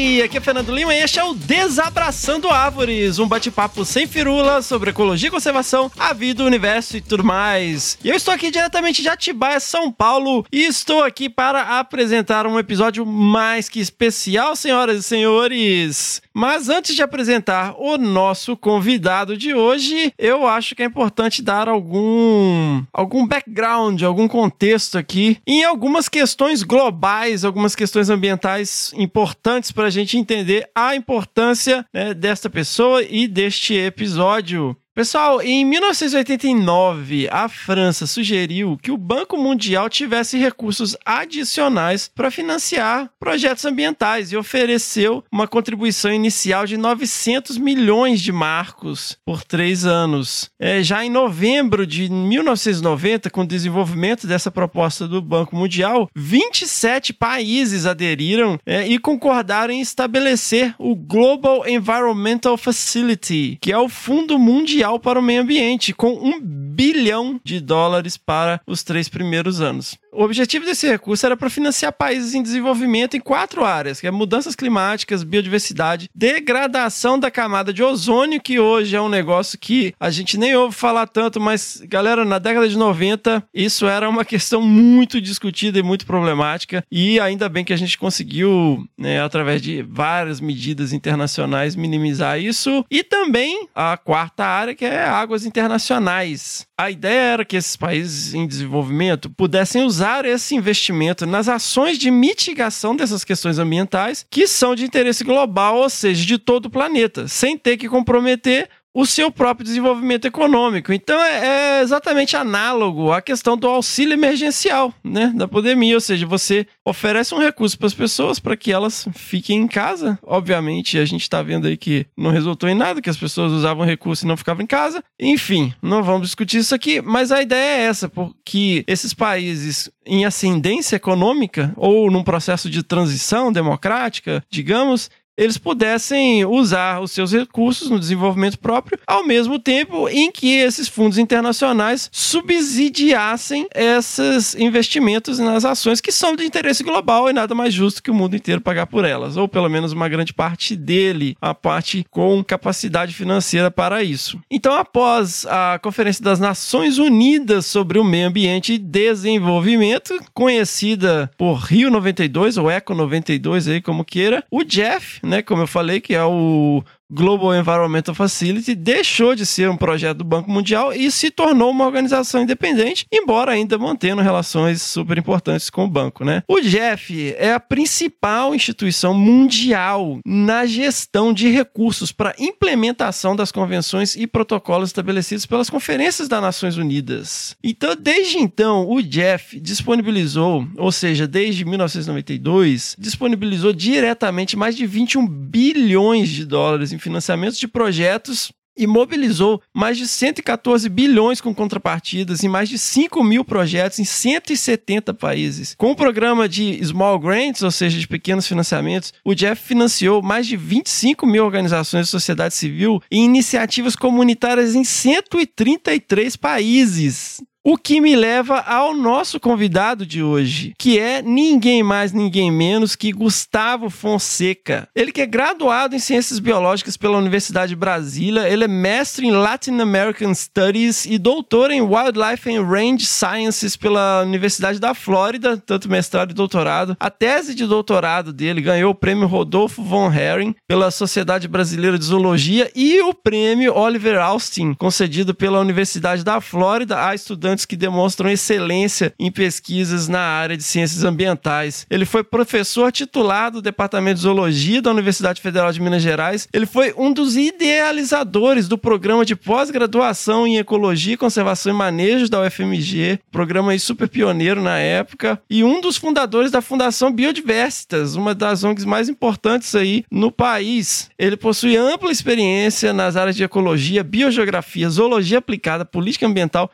Howdy! Aqui é Fernando Lima e este é o Desabraçando Árvores, um bate-papo sem firula sobre ecologia e conservação, a vida, o universo e tudo mais. E eu estou aqui diretamente de Atibaia, São Paulo, e estou aqui para apresentar um episódio mais que especial, senhoras e senhores. Mas antes de apresentar o nosso convidado de hoje, eu acho que é importante dar algum algum background, algum contexto aqui em algumas questões globais, algumas questões ambientais importantes para gente entender a importância né, desta pessoa e deste episódio. Pessoal, em 1989, a França sugeriu que o Banco Mundial tivesse recursos adicionais para financiar projetos ambientais e ofereceu uma contribuição inicial de 900 milhões de marcos por três anos. É, já em novembro de 1990, com o desenvolvimento dessa proposta do Banco Mundial, 27 países aderiram é, e concordaram em estabelecer o Global Environmental Facility, que é o Fundo Mundial para o meio ambiente, com um bilhão de dólares para os três primeiros anos. O objetivo desse recurso era para financiar países em desenvolvimento em quatro áreas, que é mudanças climáticas, biodiversidade, degradação da camada de ozônio, que hoje é um negócio que a gente nem ouve falar tanto, mas galera, na década de 90, isso era uma questão muito discutida e muito problemática, e ainda bem que a gente conseguiu, né, através de várias medidas internacionais, minimizar isso, e também a quarta área, que é águas internacionais. A ideia era que esses países em desenvolvimento pudessem usar esse investimento nas ações de mitigação dessas questões ambientais que são de interesse global, ou seja, de todo o planeta, sem ter que comprometer o seu próprio desenvolvimento econômico. Então é, é, exatamente análogo à questão do auxílio emergencial, né, da pandemia, ou seja, você oferece um recurso para as pessoas para que elas fiquem em casa. Obviamente, a gente está vendo aí que não resultou em nada, que as pessoas usavam recurso e não ficavam em casa. Enfim, não vamos discutir isso aqui, mas a ideia é essa, porque esses países em ascendência econômica ou num processo de transição democrática, digamos, eles pudessem usar os seus recursos no desenvolvimento próprio, ao mesmo tempo em que esses fundos internacionais subsidiassem esses investimentos nas ações que são de interesse global e nada mais justo que o mundo inteiro pagar por elas, ou pelo menos uma grande parte dele, a parte com capacidade financeira para isso. Então, após a Conferência das Nações Unidas sobre o Meio Ambiente e Desenvolvimento, conhecida por Rio 92 ou Eco 92 aí como queira, o Jeff né, como eu falei, que é o Global Environmental Facility deixou de ser um projeto do Banco Mundial e se tornou uma organização independente, embora ainda mantendo relações super importantes com o banco, né? O Jeff é a principal instituição mundial na gestão de recursos para implementação das convenções e protocolos estabelecidos pelas conferências das Nações Unidas. Então, desde então, o Jeff disponibilizou, ou seja, desde 1992, disponibilizou diretamente mais de 21 bilhões de dólares em financiamentos de projetos e mobilizou mais de 114 bilhões com contrapartidas em mais de 5 mil projetos em 170 países. Com o programa de Small Grants, ou seja, de pequenos financiamentos, o Jeff financiou mais de 25 mil organizações de sociedade civil e iniciativas comunitárias em 133 países. O que me leva ao nosso convidado de hoje, que é ninguém mais, ninguém menos que Gustavo Fonseca. Ele que é graduado em Ciências Biológicas pela Universidade de Brasília, ele é mestre em Latin American Studies e doutor em Wildlife and Range Sciences pela Universidade da Flórida, tanto mestrado e doutorado. A tese de doutorado dele ganhou o prêmio Rodolfo von Herring pela Sociedade Brasileira de Zoologia e o prêmio Oliver Austin, concedido pela Universidade da Flórida a estudantes importantes que demonstram excelência em pesquisas na área de ciências ambientais. Ele foi professor titulado do Departamento de Zoologia da Universidade Federal de Minas Gerais. Ele foi um dos idealizadores do programa de pós-graduação em Ecologia, Conservação e Manejo da UFMG, programa super pioneiro na época, e um dos fundadores da Fundação Biodiversitas, uma das ONGs mais importantes aí no país. Ele possui ampla experiência nas áreas de ecologia, biogeografia, zoologia aplicada, política ambiental,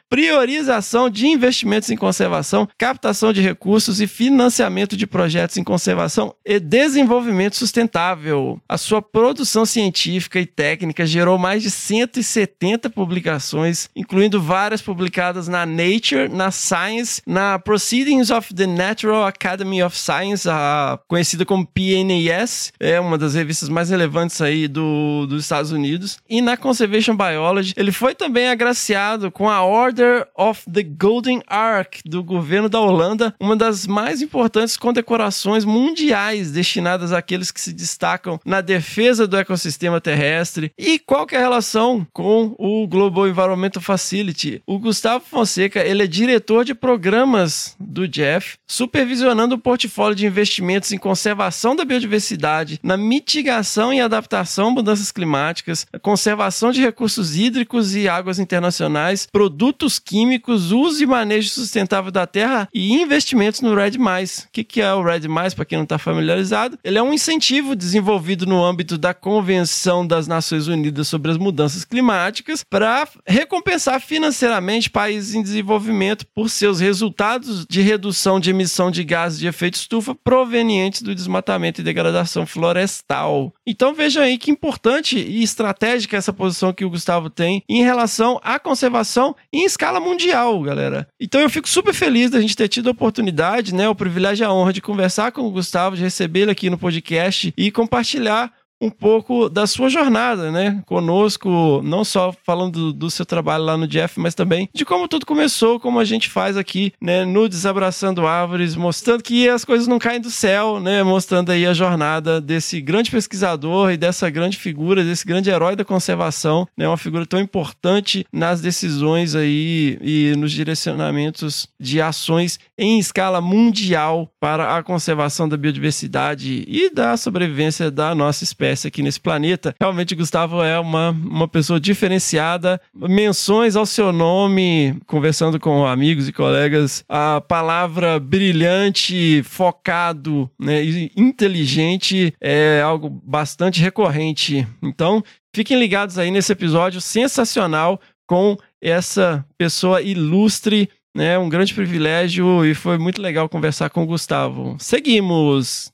priorização de investimentos em conservação, captação de recursos e financiamento de projetos em conservação e desenvolvimento sustentável. A sua produção científica e técnica gerou mais de 170 publicações, incluindo várias publicadas na Nature, na Science, na Proceedings of the Natural Academy of Science, a conhecida como PNAS, é uma das revistas mais relevantes aí do, dos Estados Unidos, e na Conservation Biology. Ele foi também agraciado com a Order of the Golden Ark do governo da Holanda, uma das mais importantes condecorações mundiais destinadas àqueles que se destacam na defesa do ecossistema terrestre. E qual é a relação com o Global Environmental Facility? O Gustavo Fonseca, ele é diretor de programas do Jeff, supervisionando o portfólio de investimentos em conservação da biodiversidade, na mitigação e adaptação a mudanças climáticas, conservação de recursos hídricos e águas internacionais, produtos químicos, uso e manejo sustentável da terra e investimentos no Red+. O que, que é o Red+, para quem não está familiarizado? Ele é um incentivo desenvolvido no âmbito da Convenção das Nações Unidas sobre as Mudanças Climáticas para recompensar financeiramente países em desenvolvimento por seus resultados de redução de emissão de gases de efeito estufa provenientes do desmatamento e degradação florestal. Então veja aí que importante e estratégica essa posição que o Gustavo tem em relação à conservação em escala mundial, galera. Então eu fico super feliz da gente ter tido a oportunidade, né, o privilégio e a honra de conversar com o Gustavo, de recebê-lo aqui no podcast e compartilhar um pouco da sua jornada, né? Conosco, não só falando do, seu trabalho lá no Jeff, mas também de como tudo começou, como a gente faz aqui, né? No Desabraçando Árvores, mostrando que as coisas não caem do céu, né? Mostrando aí a jornada desse grande pesquisador e dessa grande figura, desse grande herói da conservação, né? Uma figura tão importante nas decisões aí e nos direcionamentos de ações em escala mundial para a conservação da biodiversidade e da sobrevivência da nossa espécie espécie aqui nesse planeta. Realmente, Gustavo é uma, uma pessoa diferenciada. Menções ao seu nome, conversando com amigos e colegas, a palavra brilhante, focado né, e inteligente é algo bastante recorrente. Então, fiquem ligados aí nesse episódio sensacional com essa pessoa ilustre né? Um grande privilégio e foi muito legal conversar com o Gustavo. Seguimos!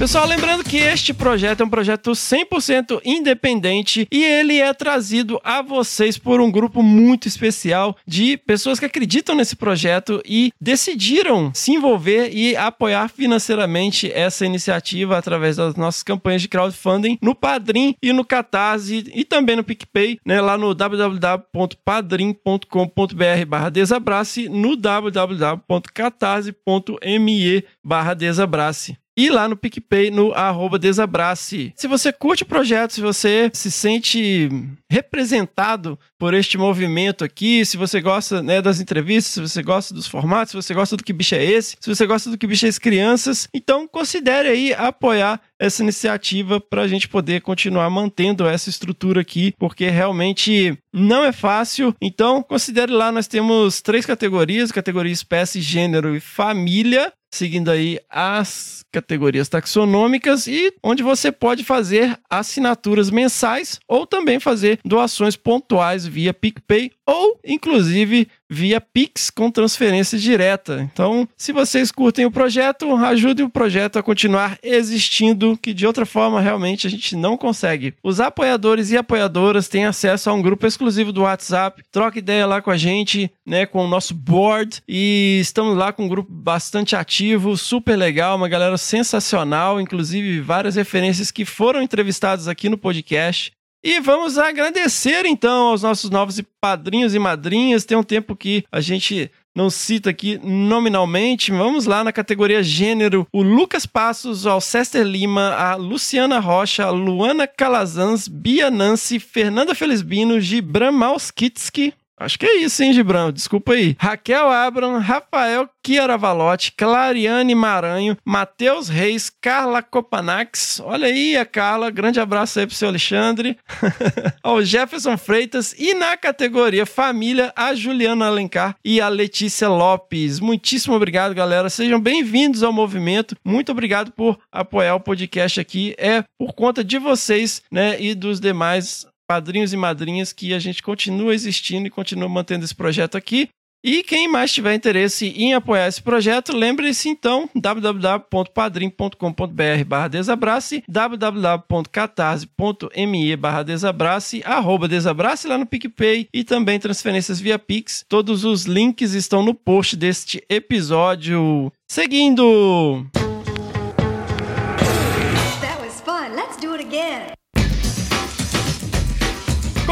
Pessoal, lembrando que este projeto é um projeto 100% independente e ele é trazido a vocês por um grupo muito especial de pessoas que acreditam nesse projeto e decidiram se envolver e apoiar financeiramente essa iniciativa através das nossas campanhas de crowdfunding no Padrim e no Catarse e também no PicPay, né, lá no www.padrim.com.br barra desabrace, no www.catarse.me barra desabrace e lá no PicPay, no arroba Desabrace. Se você curte o projeto, se você se sente representado por este movimento aqui, se você gosta né, das entrevistas, se você gosta dos formatos, se você gosta do Que Bicho é Esse, se você gosta do Que Bicho é Esse Crianças, então considere aí apoiar essa iniciativa para a gente poder continuar mantendo essa estrutura aqui, porque realmente não é fácil. Então, considere lá, nós temos três categorias: categoria espécie, gênero e família seguindo aí as categorias taxonômicas e onde você pode fazer assinaturas mensais ou também fazer doações pontuais via PicPay ou inclusive via Pix com transferência direta. Então, se vocês curtem o projeto, ajudem o projeto a continuar existindo, que de outra forma realmente a gente não consegue. Os apoiadores e apoiadoras têm acesso a um grupo exclusivo do WhatsApp, troca ideia lá com a gente, né, com o nosso board e estamos lá com um grupo bastante ativo, super legal, uma galera sensacional, inclusive várias referências que foram entrevistadas aqui no podcast. E vamos agradecer então aos nossos novos padrinhos e madrinhas. Tem um tempo que a gente não cito aqui nominalmente. Vamos lá na categoria gênero: o Lucas Passos, o Alcester Lima, a Luciana Rocha, a Luana Calazans, Bia Nancy, Fernanda Felizbino, Gibran Malskitsky, Acho que é isso, hein, Gibran? Desculpa aí. Raquel Abram, Rafael Chiaravalotti, Clariane Maranho, Matheus Reis, Carla Copanax. Olha aí a Carla. Grande abraço aí pro seu Alexandre. o Jefferson Freitas. E na categoria Família, a Juliana Alencar e a Letícia Lopes. Muitíssimo obrigado, galera. Sejam bem-vindos ao movimento. Muito obrigado por apoiar o podcast aqui. É por conta de vocês, né, e dos demais padrinhos e madrinhas que a gente continua existindo e continua mantendo esse projeto aqui. E quem mais tiver interesse em apoiar esse projeto, lembre-se então www.padrim.com.br barra desabrace, www.catarse.me barra desabrace, arroba desabrace lá no PicPay e também transferências via Pix. Todos os links estão no post deste episódio. Seguindo! That was fun. Let's do it again.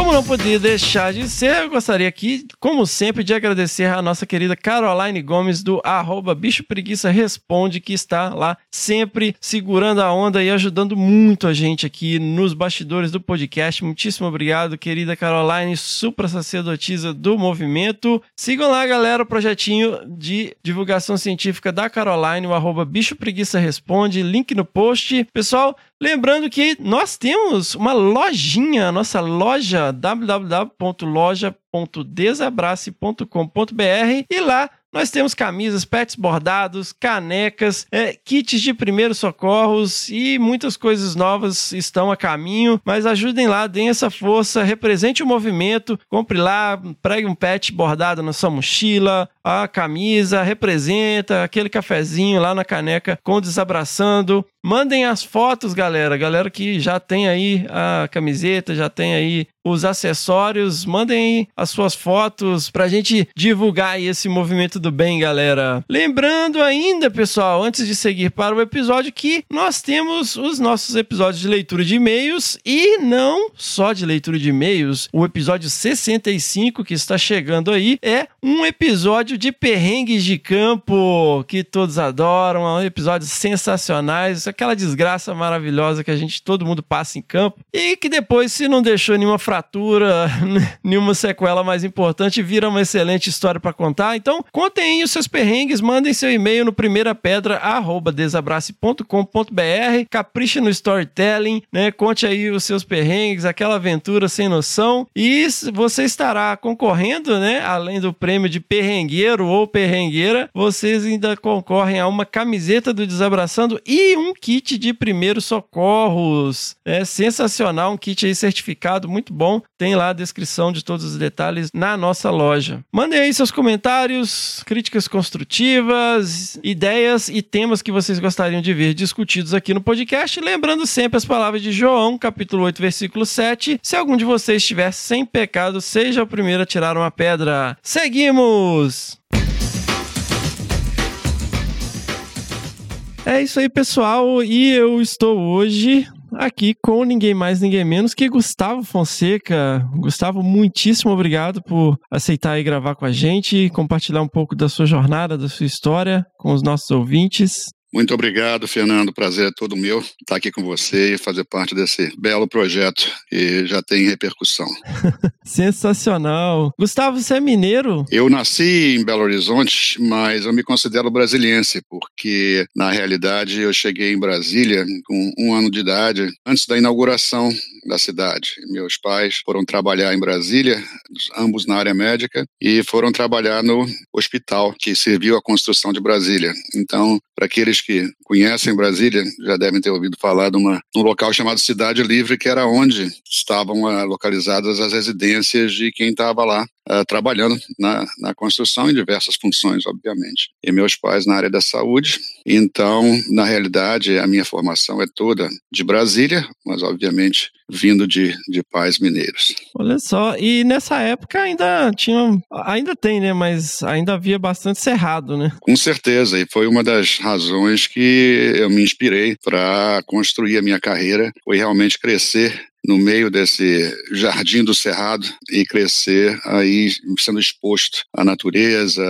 Como não podia deixar de ser, eu gostaria aqui, como sempre, de agradecer a nossa querida Caroline Gomes do arroba Bicho Preguiça Responde, que está lá sempre segurando a onda e ajudando muito a gente aqui nos bastidores do podcast. Muitíssimo obrigado, querida Caroline, supra sacerdotisa do movimento. Sigam lá, galera, o projetinho de divulgação científica da Caroline, o arroba Bicho Preguiça Responde, link no post. Pessoal, Lembrando que nós temos uma lojinha, nossa loja www.loja.desabrace.com.br e lá nós temos camisas, pets bordados, canecas, é, kits de primeiros socorros e muitas coisas novas estão a caminho. Mas ajudem lá, deem essa força, represente o movimento, compre lá, pregue um pet bordado na sua mochila, a camisa, representa aquele cafezinho lá na caneca com desabraçando. Mandem as fotos, galera. Galera que já tem aí a camiseta, já tem aí os acessórios, mandem as suas fotos pra gente divulgar aí esse movimento do bem, galera. Lembrando ainda, pessoal, antes de seguir para o episódio, que nós temos os nossos episódios de leitura de e-mails e não só de leitura de e-mails, o episódio 65 que está chegando aí é um episódio de perrengues de campo que todos adoram, é um episódios sensacionais, aquela desgraça maravilhosa que a gente todo mundo passa em campo e que depois se não deixou nenhuma fratura, nenhuma sequela mais importante, vira uma excelente história para contar. Então, contem aí os seus perrengues, mandem seu e-mail no primeirapedra@desabrace.com.br, capriche no storytelling, né? Conte aí os seus perrengues, aquela aventura sem noção e você estará concorrendo, né, além do prêmio de perrengueiro ou perrengueira, vocês ainda concorrem a uma camiseta do Desabraçando e um kit de primeiros socorros. É sensacional, um kit aí certificado, muito bom. Tem lá a descrição de todos os detalhes na nossa loja. Mandem aí seus comentários, críticas construtivas, ideias e temas que vocês gostariam de ver discutidos aqui no podcast. Lembrando sempre as palavras de João, capítulo 8, versículo 7. Se algum de vocês estiver sem pecado, seja o primeiro a tirar uma pedra. Seguimos! É isso aí, pessoal. E eu estou hoje aqui com ninguém mais, ninguém menos que Gustavo Fonseca. Gustavo, muitíssimo obrigado por aceitar e gravar com a gente, compartilhar um pouco da sua jornada, da sua história com os nossos ouvintes. Muito obrigado, Fernando. Prazer é todo meu estar aqui com você e fazer parte desse belo projeto que já tem repercussão. Sensacional. Gustavo, você é mineiro? Eu nasci em Belo Horizonte, mas eu me considero brasiliense, porque na realidade eu cheguei em Brasília com um ano de idade, antes da inauguração da cidade. Meus pais foram trabalhar em Brasília, ambos na área médica, e foram trabalhar no hospital que serviu a construção de Brasília. Então, para aqueles que conhecem Brasília, já devem ter ouvido falar de uma, um local chamado Cidade Livre, que era onde estavam uh, localizadas as residências de quem estava lá uh, trabalhando na, na construção em diversas funções, obviamente. E meus pais na área da saúde. Então, na realidade, a minha formação é toda de Brasília, mas obviamente vindo de, de pais mineiros. Olha só, e nessa época ainda tinha, ainda tem, né? Mas ainda havia bastante cerrado, né? Com certeza, e foi uma das razões que eu me inspirei para construir a minha carreira, foi realmente crescer no meio desse jardim do cerrado e crescer aí sendo exposto à natureza,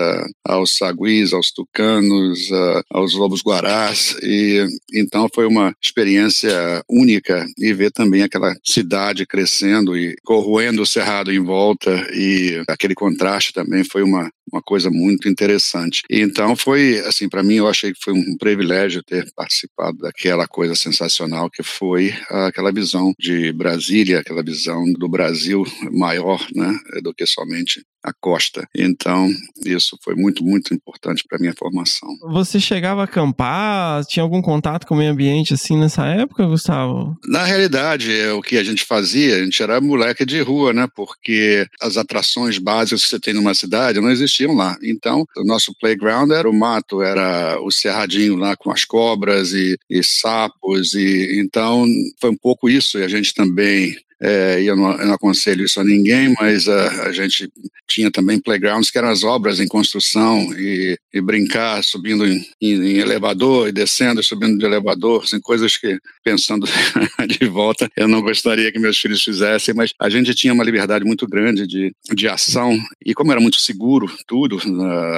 aos saguis, aos tucanos, aos lobos guarás. E então foi uma experiência única e ver também aquela cidade crescendo e corroendo o cerrado em volta e aquele contraste também foi uma uma coisa muito interessante. E então foi, assim, para mim eu achei que foi um privilégio ter participado daquela coisa sensacional que foi aquela visão de Brasília, aquela visão do Brasil maior, né, do que somente a costa. Então, isso foi muito, muito importante para minha formação. Você chegava a acampar? Tinha algum contato com o meio ambiente assim nessa época, Gustavo? Na realidade, é o que a gente fazia, a gente era moleque de rua, né? Porque as atrações básicas que você tem numa cidade não existiam lá. Então, o nosso playground era o mato, era o cerradinho lá com as cobras e, e sapos e então foi um pouco isso e a gente também é, eu, não, eu, não, aconselho isso a ninguém, mas a, a, gente tinha também playgrounds que eram as obras em construção e, e brincar subindo em, em, em, elevador e descendo subindo de elevador, assim, coisas que, pensando de volta, eu não gostaria que meus filhos fizessem, mas a gente tinha uma liberdade muito grande de, de ação. E como era muito seguro tudo,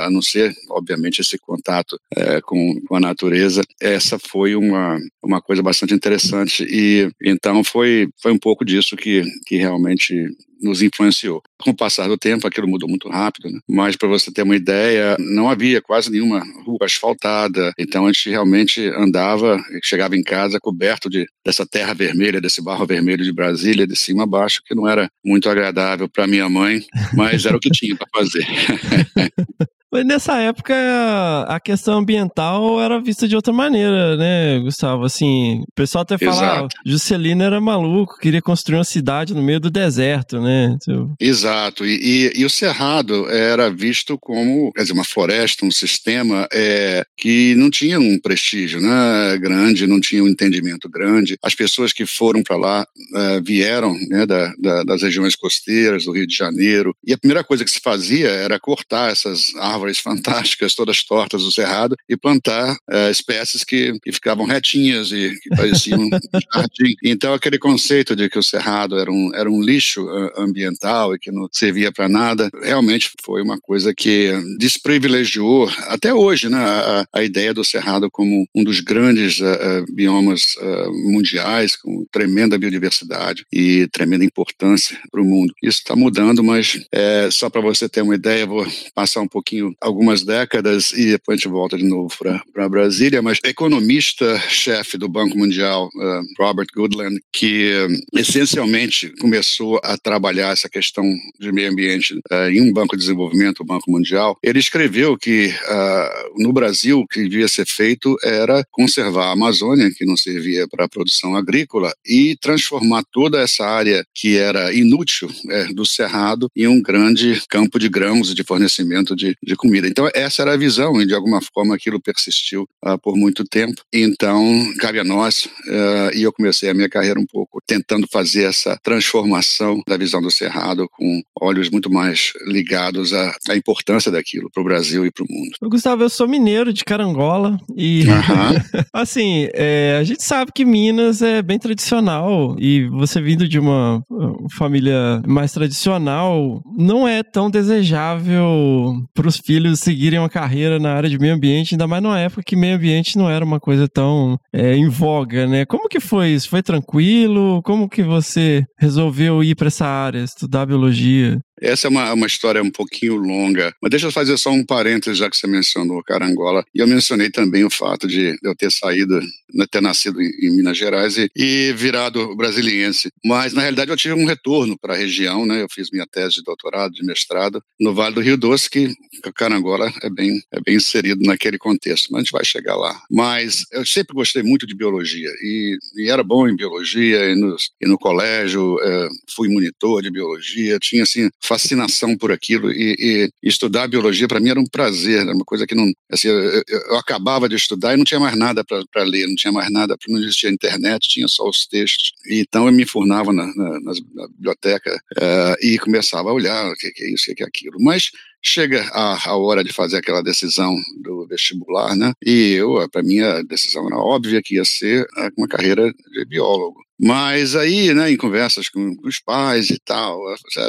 a não ser, obviamente, esse contato é, com, com a natureza, essa foi uma, uma coisa bastante interessante. E então foi, foi um pouco disso isso que, que realmente nos influenciou. Com o passar do tempo, aquilo mudou muito rápido, né? mas para você ter uma ideia, não havia quase nenhuma rua asfaltada, então a gente realmente andava, chegava em casa coberto de, dessa terra vermelha, desse barro vermelho de Brasília, de cima a baixo, que não era muito agradável para minha mãe, mas era o que tinha para fazer. Mas nessa época a questão ambiental era vista de outra maneira, né, Gustavo? Assim, o pessoal até falava, Juscelino era maluco, queria construir uma cidade no meio do deserto, né? Então... Exato. E, e, e, o Cerrado era visto como, quer dizer, uma floresta, um sistema é, que não tinha um prestígio né, grande, não tinha um entendimento grande. As pessoas que foram para lá é, vieram né, da, da, das regiões costeiras do Rio de Janeiro. E a primeira coisa que se fazia era cortar essas árvores árvores fantásticas, todas tortas do cerrado, e plantar uh, espécies que, que, ficavam retinhas e que pareciam um jardim. Então, aquele conceito de que o cerrado era um, era um lixo uh, ambiental e que não servia para nada, realmente foi uma coisa que desprivilegiou, até hoje, né, a, a ideia do cerrado como um dos grandes uh, biomas mundiais, com tremenda biodiversidade e tremenda importância para o mundo. Isso está mudando, mas é, só para você ter uma ideia, vou passar um pouquinho algumas décadas e depois a gente volta de novo para Brasília, mas economista-chefe do Banco Mundial, uh, Robert Goodland, que uh, essencialmente começou a trabalhar essa questão de meio ambiente uh, em um banco de desenvolvimento, o Banco Mundial, ele escreveu que no Brasil o que devia ser feito era conservar a Amazônia, que não servia para a produção agrícola, e transformar toda essa área que era inútil é, do Cerrado em um grande campo de grãos de fornecimento de, de comida. Então, essa era a visão, e de alguma forma aquilo persistiu uh, por muito tempo. Então, cabe a nós, uh, e eu comecei a minha carreira um pouco tentando fazer essa transformação da visão do Cerrado com olhos muito mais ligados à, à importância daquilo para o Brasil e para o mundo. Gustavo, eu sou mineiro de Carangola e, assim, é, a gente sabe que Minas é bem tradicional e você vindo de uma família mais tradicional não é tão desejável para os filhos seguirem uma carreira na área de meio ambiente, ainda mais numa época que meio ambiente não era uma coisa tão é, em voga, né? Como que foi isso? Foi tranquilo? Como que você resolveu ir para essa área, estudar biologia? Essa é uma, uma história um pouquinho longa, mas deixa eu fazer só um parênteses, já que você mencionou Carangola. E eu mencionei também o fato de eu ter saído, né, ter nascido em, em Minas Gerais e, e, virado brasiliense. Mas, na realidade, eu tive um retorno para a região, né? Eu fiz minha tese de doutorado, de mestrado, no Vale do Rio Doce, que Carangola é bem, é bem inserido naquele contexto, mas a gente vai chegar lá. Mas eu sempre gostei muito de biologia e, e era bom em biologia e, nos, e no colégio é, fui monitor de biologia, tinha, assim, fascinação por aquilo e, e estudar biologia para mim era um prazer, era uma coisa que não, assim, eu, eu, acabava de estudar e não tinha mais nada para ler, não tinha mais nada, não existia internet, tinha só os textos. E, então eu me enfurnava na, na, na biblioteca uh, e começava a olhar o que, que é isso, o que é aquilo. Mas chega a, a, hora de fazer aquela decisão do vestibular, né? E eu, para mim, a decisão era óbvia que ia ser uma carreira de biólogo. Mas aí, né, em conversas com, os pais e tal,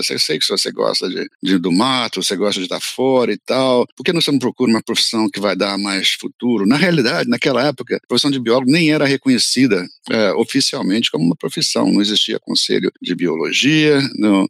eu sei que você gosta de, de, do mato, você gosta de estar fora e tal, por que você não procura uma profissão que vai dar mais futuro? Na realidade, naquela época, a profissão de biólogo nem era reconhecida é, oficialmente como uma profissão, não existia conselho de biologia, não,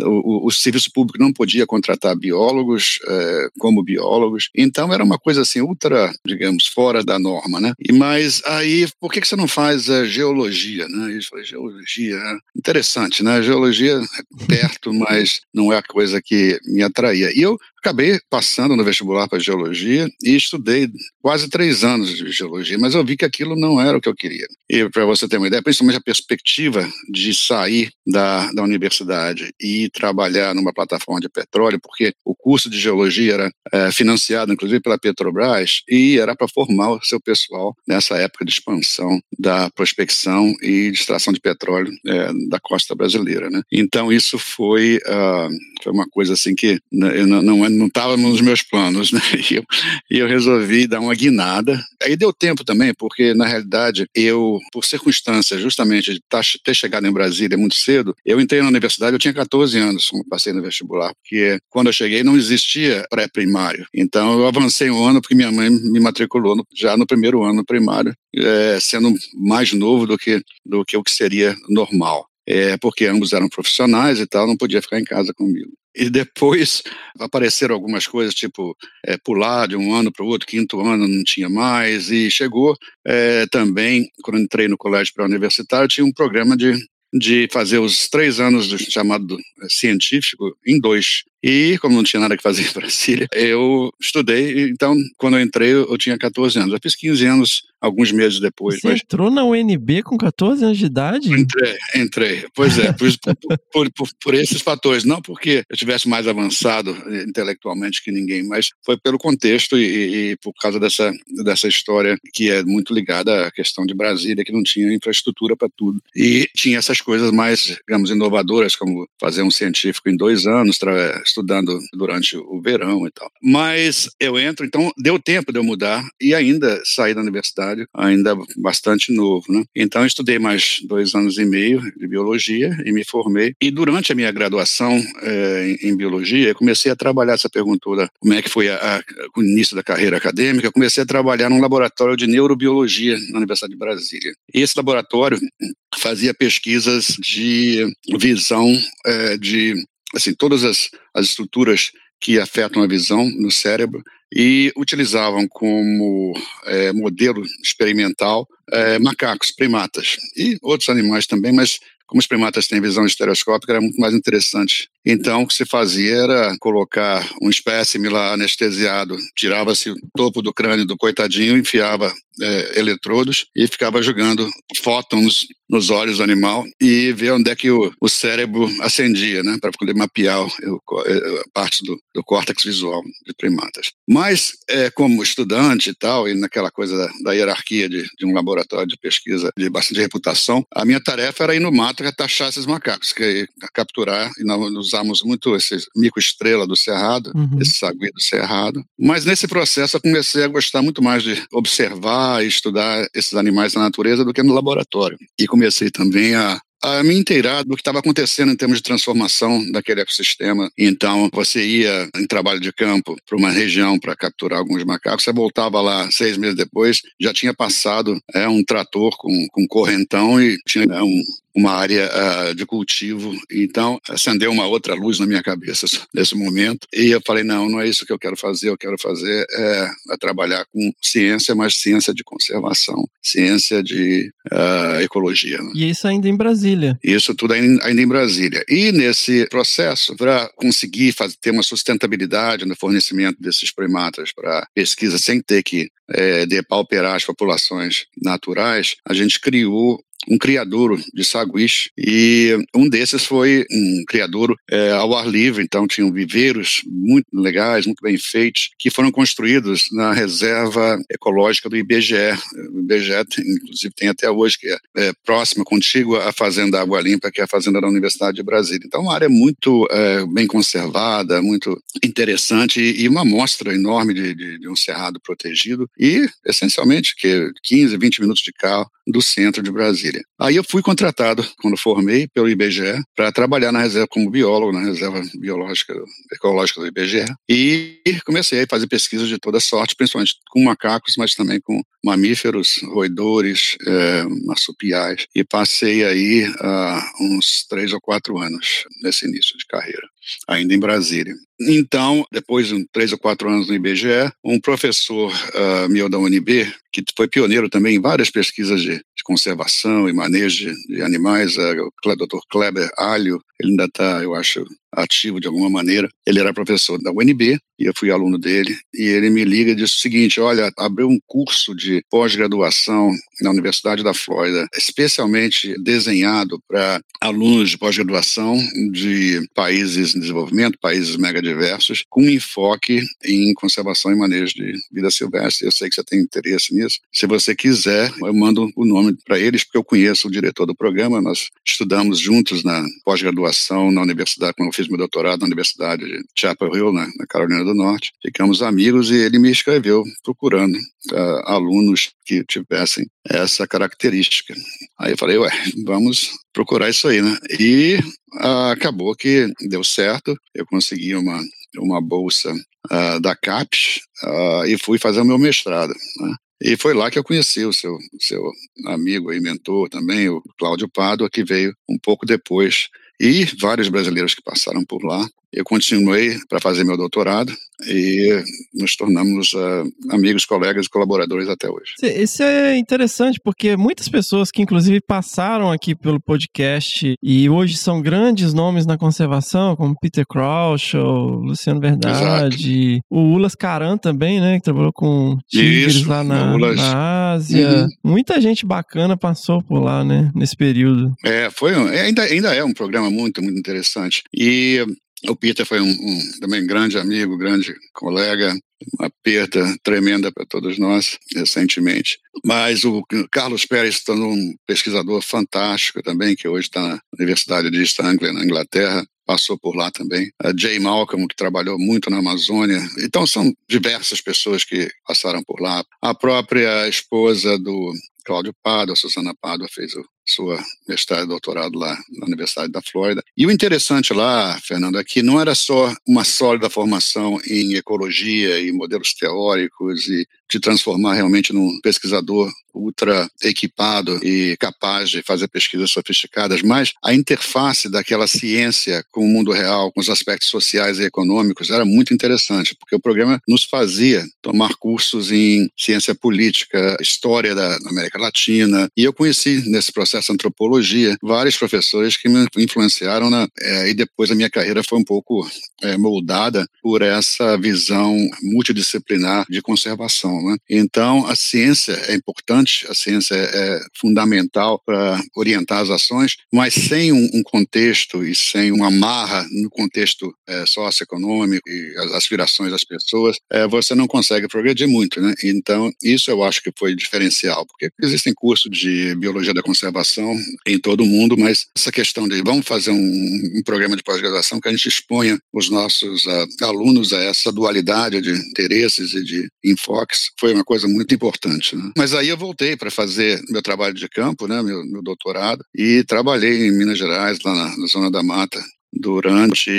o, o, serviço público não podia contratar biólogos é, como biólogos, então era uma coisa assim ultra, digamos, fora da norma, né? E mas aí, por que que você não faz a geologia, né? Eu falei, geologia, interessante, né? Geologia é perto, mas não é a coisa que me atraía. E eu Acabei passando no vestibular para geologia e estudei quase três anos de geologia, mas eu vi que aquilo não era o que eu queria. E para você ter uma ideia, principalmente a perspectiva de sair da, da universidade e trabalhar numa plataforma de petróleo, porque o curso de geologia era é, financiado, inclusive, pela Petrobras e era para formar o seu pessoal nessa época de expansão da prospecção e extração de petróleo é, da costa brasileira. Né? Então, isso foi, uh, foi uma coisa assim que não, não é não estava nos meus planos, né? E eu, e eu resolvi dar uma guinada. Aí deu tempo também, porque na realidade eu, por circunstâncias justamente de tá, ter chegado em Brasília muito cedo, eu entrei na universidade, eu tinha 14 anos quando passei no vestibular, porque quando eu cheguei não existia pré-primário. Então eu avancei um ano porque minha mãe me matriculou no, já no primeiro ano primário, é, sendo mais novo do que, do que o que seria normal. É, porque ambos eram profissionais e tal, não podia ficar em casa comigo. E depois apareceram algumas coisas, tipo é, pular de um ano para o outro, quinto ano não tinha mais, e chegou é, também, quando entrei no colégio pré-universitário, tinha um programa de, de fazer os três anos do chamado científico em dois. E, como não tinha nada que fazer em Brasília, eu estudei. Então, quando eu entrei, eu tinha 14 anos. Eu fiz 15 anos alguns meses depois. Você mas... entrou na UNB com 14 anos de idade? Entrei, entrei. Pois é, por, por, por, por, esses fatores. Não porque eu tivesse mais avançado intelectualmente que ninguém, mas foi pelo contexto e, e, por causa dessa, dessa história que é muito ligada à questão de Brasília, que não tinha infraestrutura para tudo. E tinha essas coisas mais, digamos, inovadoras, como fazer um científico em dois anos, estudando durante o verão e tal. Mas eu entro, então deu tempo de eu mudar e ainda sair da universidade, ainda bastante novo, né? Então estudei mais dois anos e meio de biologia e me formei. E durante a minha graduação eh, em, em, biologia, eu comecei a trabalhar, essa pergunta como é que foi a, a, o início da carreira acadêmica, eu comecei a trabalhar num laboratório de neurobiologia na Universidade de Brasília. E esse laboratório fazia pesquisas de visão eh, de assim, todas as, as estruturas que afetam a visão no cérebro e utilizavam como é, modelo experimental é, macacos, primatas e outros animais também, mas como os primatas têm visão estereoscópica, era muito mais interessante. Então, o que se fazia era colocar um espécime lá anestesiado, tirava-se o topo do crânio do coitadinho, enfiava é, eletrodos e ficava jogando fótons nos olhos do animal e ver onde é que o, o cérebro acendia, né, para poder mapear o, a parte do, do córtex visual de primatas. Mas, é, como estudante e tal, e naquela coisa da, da hierarquia de, de, um laboratório de pesquisa de bastante reputação, a minha tarefa era ir no mato e taxar esses macacos, que é capturar, e nós usamos muito esse mico-estrela do cerrado, uhum. esse sagui do cerrado. Mas nesse processo eu comecei a gostar muito mais de observar e estudar esses animais na natureza do que no laboratório. E comecei também a a me inteirar do que estava acontecendo em termos de transformação daquele ecossistema. Então, você ia em trabalho de campo para uma região para capturar alguns macacos, você voltava lá seis meses depois, já tinha passado é, um trator com, com correntão e tinha é, um, uma área uh, de cultivo. Então, acendeu uma outra luz na minha cabeça nesse momento. E eu falei: não, não é isso que eu quero fazer. Eu quero fazer é, é trabalhar com ciência, mas ciência de conservação, ciência de uh, ecologia. Né? E isso ainda em Brasília? Isso tudo ainda, ainda em Brasília. E nesse processo, para conseguir fazer, ter uma sustentabilidade no fornecimento desses primatas para pesquisa sem ter que é, depauperar as populações naturais, a gente criou um criadouro de saguis e um desses foi um criadouro é, ao ar livre, então tinham viveiros muito legais, muito bem feitos, que foram construídos na reserva ecológica do IBGE. O IBGE, tem, inclusive, tem até hoje, que é, é próxima, contígua à Fazenda Água Limpa, que é a Fazenda da Universidade de Brasília. Então, uma área muito é, bem conservada, muito interessante e, e uma amostra enorme de, de, de um cerrado protegido e, essencialmente, que 15, 20 minutos de carro do centro de Brasília. Brasília. Aí eu fui contratado, quando formei, pelo IBGE, para trabalhar na reserva como biólogo, na reserva biológica, ecológica do IBGE. E comecei a fazer pesquisas de toda sorte, principalmente com macacos, mas também com mamíferos, roedores, é, marsupiais. E passei aí uh, uns três ou quatro anos nesse início de carreira ainda em Brasília. Então, depois de três ou quatro anos no IBGE, um professor uh, meu da UNB, que foi pioneiro também em várias pesquisas de, de conservação e manejo de, de animais, uh, o Dr. Kleber Alho, ele ainda está, eu acho, ativo de alguma maneira. Ele era professor da UNB e eu fui aluno dele. E ele me liga e diz o seguinte: Olha, abriu um curso de pós-graduação na Universidade da Flórida, especialmente desenhado para alunos de pós-graduação de países em desenvolvimento, países megadiversos, com enfoque em conservação e manejo de vida silvestre. Eu sei que você tem interesse nisso. Se você quiser, eu mando o nome para eles, porque eu conheço o diretor do programa. Nós estudamos juntos na pós-graduação na universidade, quando eu fiz meu doutorado na Universidade de Chapel Hill, na, na Carolina do Norte. Ficamos amigos e ele me escreveu procurando uh, alunos que tivessem essa característica. Aí eu falei, ué, vamos procurar isso aí, né? E uh, acabou que deu certo, eu consegui uma, uma bolsa uh, da CAPES e fui fazer o meu mestrado. Né? E foi lá que eu conheci o seu, seu amigo e mentor também, o Cláudio Pádua, que veio um pouco depois, e vários brasileiros que passaram por lá. Eu continuei para fazer meu doutorado e nos tornamos uh, amigos, colegas e colaboradores até hoje. Isso é interessante porque muitas pessoas que inclusive passaram aqui pelo podcast e hoje são grandes nomes na conservação, como Peter Crouch, Luciano Verdade, Exato. o Ulas Caran também, né, que trabalhou com tigres Isso, lá na, na Ásia. Uhum. Muita gente bacana passou por lá, né, nesse período. É, foi um, ainda, ainda é um programa muito, muito interessante. E o Peter foi um, um também grande amigo, grande colega, uma perda tremenda para todos nós recentemente. Mas o Carlos Pérez tornou um pesquisador fantástico também, que hoje está na Universidade de East Anglia, na Inglaterra, passou por lá também. A Jay Malcolm, que trabalhou muito na Amazônia. Então, são diversas pessoas que passaram por lá. A própria esposa do Cláudio Pádua, a Susana Pádua fez o sua mestrado e doutorado lá na Universidade da Flórida. E o interessante lá, Fernando, é que não era só uma sólida formação em ecologia e modelos teóricos e te transformar realmente num pesquisador ultra equipado e capaz de fazer pesquisas sofisticadas, mas a interface daquela ciência com o mundo real, com os aspectos sociais e econômicos, era muito interessante, porque o programa nos fazia tomar cursos em ciência política, história da América Latina, e eu conheci nesse processo antropologia vários professores que me influenciaram na, é, e depois a minha carreira foi um pouco é, moldada por essa visão multidisciplinar de conservação. Né? Então, a ciência é importante, a ciência é, é fundamental para orientar as ações, mas sem um, um, contexto e sem uma marra no contexto é, socioeconômico e as aspirações das pessoas, é, você não consegue progredir muito. Né? Então, isso eu acho que foi diferencial, porque existem cursos de biologia da conservação em todo o mundo, mas essa questão de vamos fazer um, um programa de pós-graduação que a gente exponha os nossos uh, alunos a essa dualidade de interesses e de enfoques foi uma coisa muito importante. Né? Mas aí eu voltei para fazer meu trabalho de campo, né, meu, meu, doutorado, e trabalhei em Minas Gerais, lá na, na Zona da Mata, durante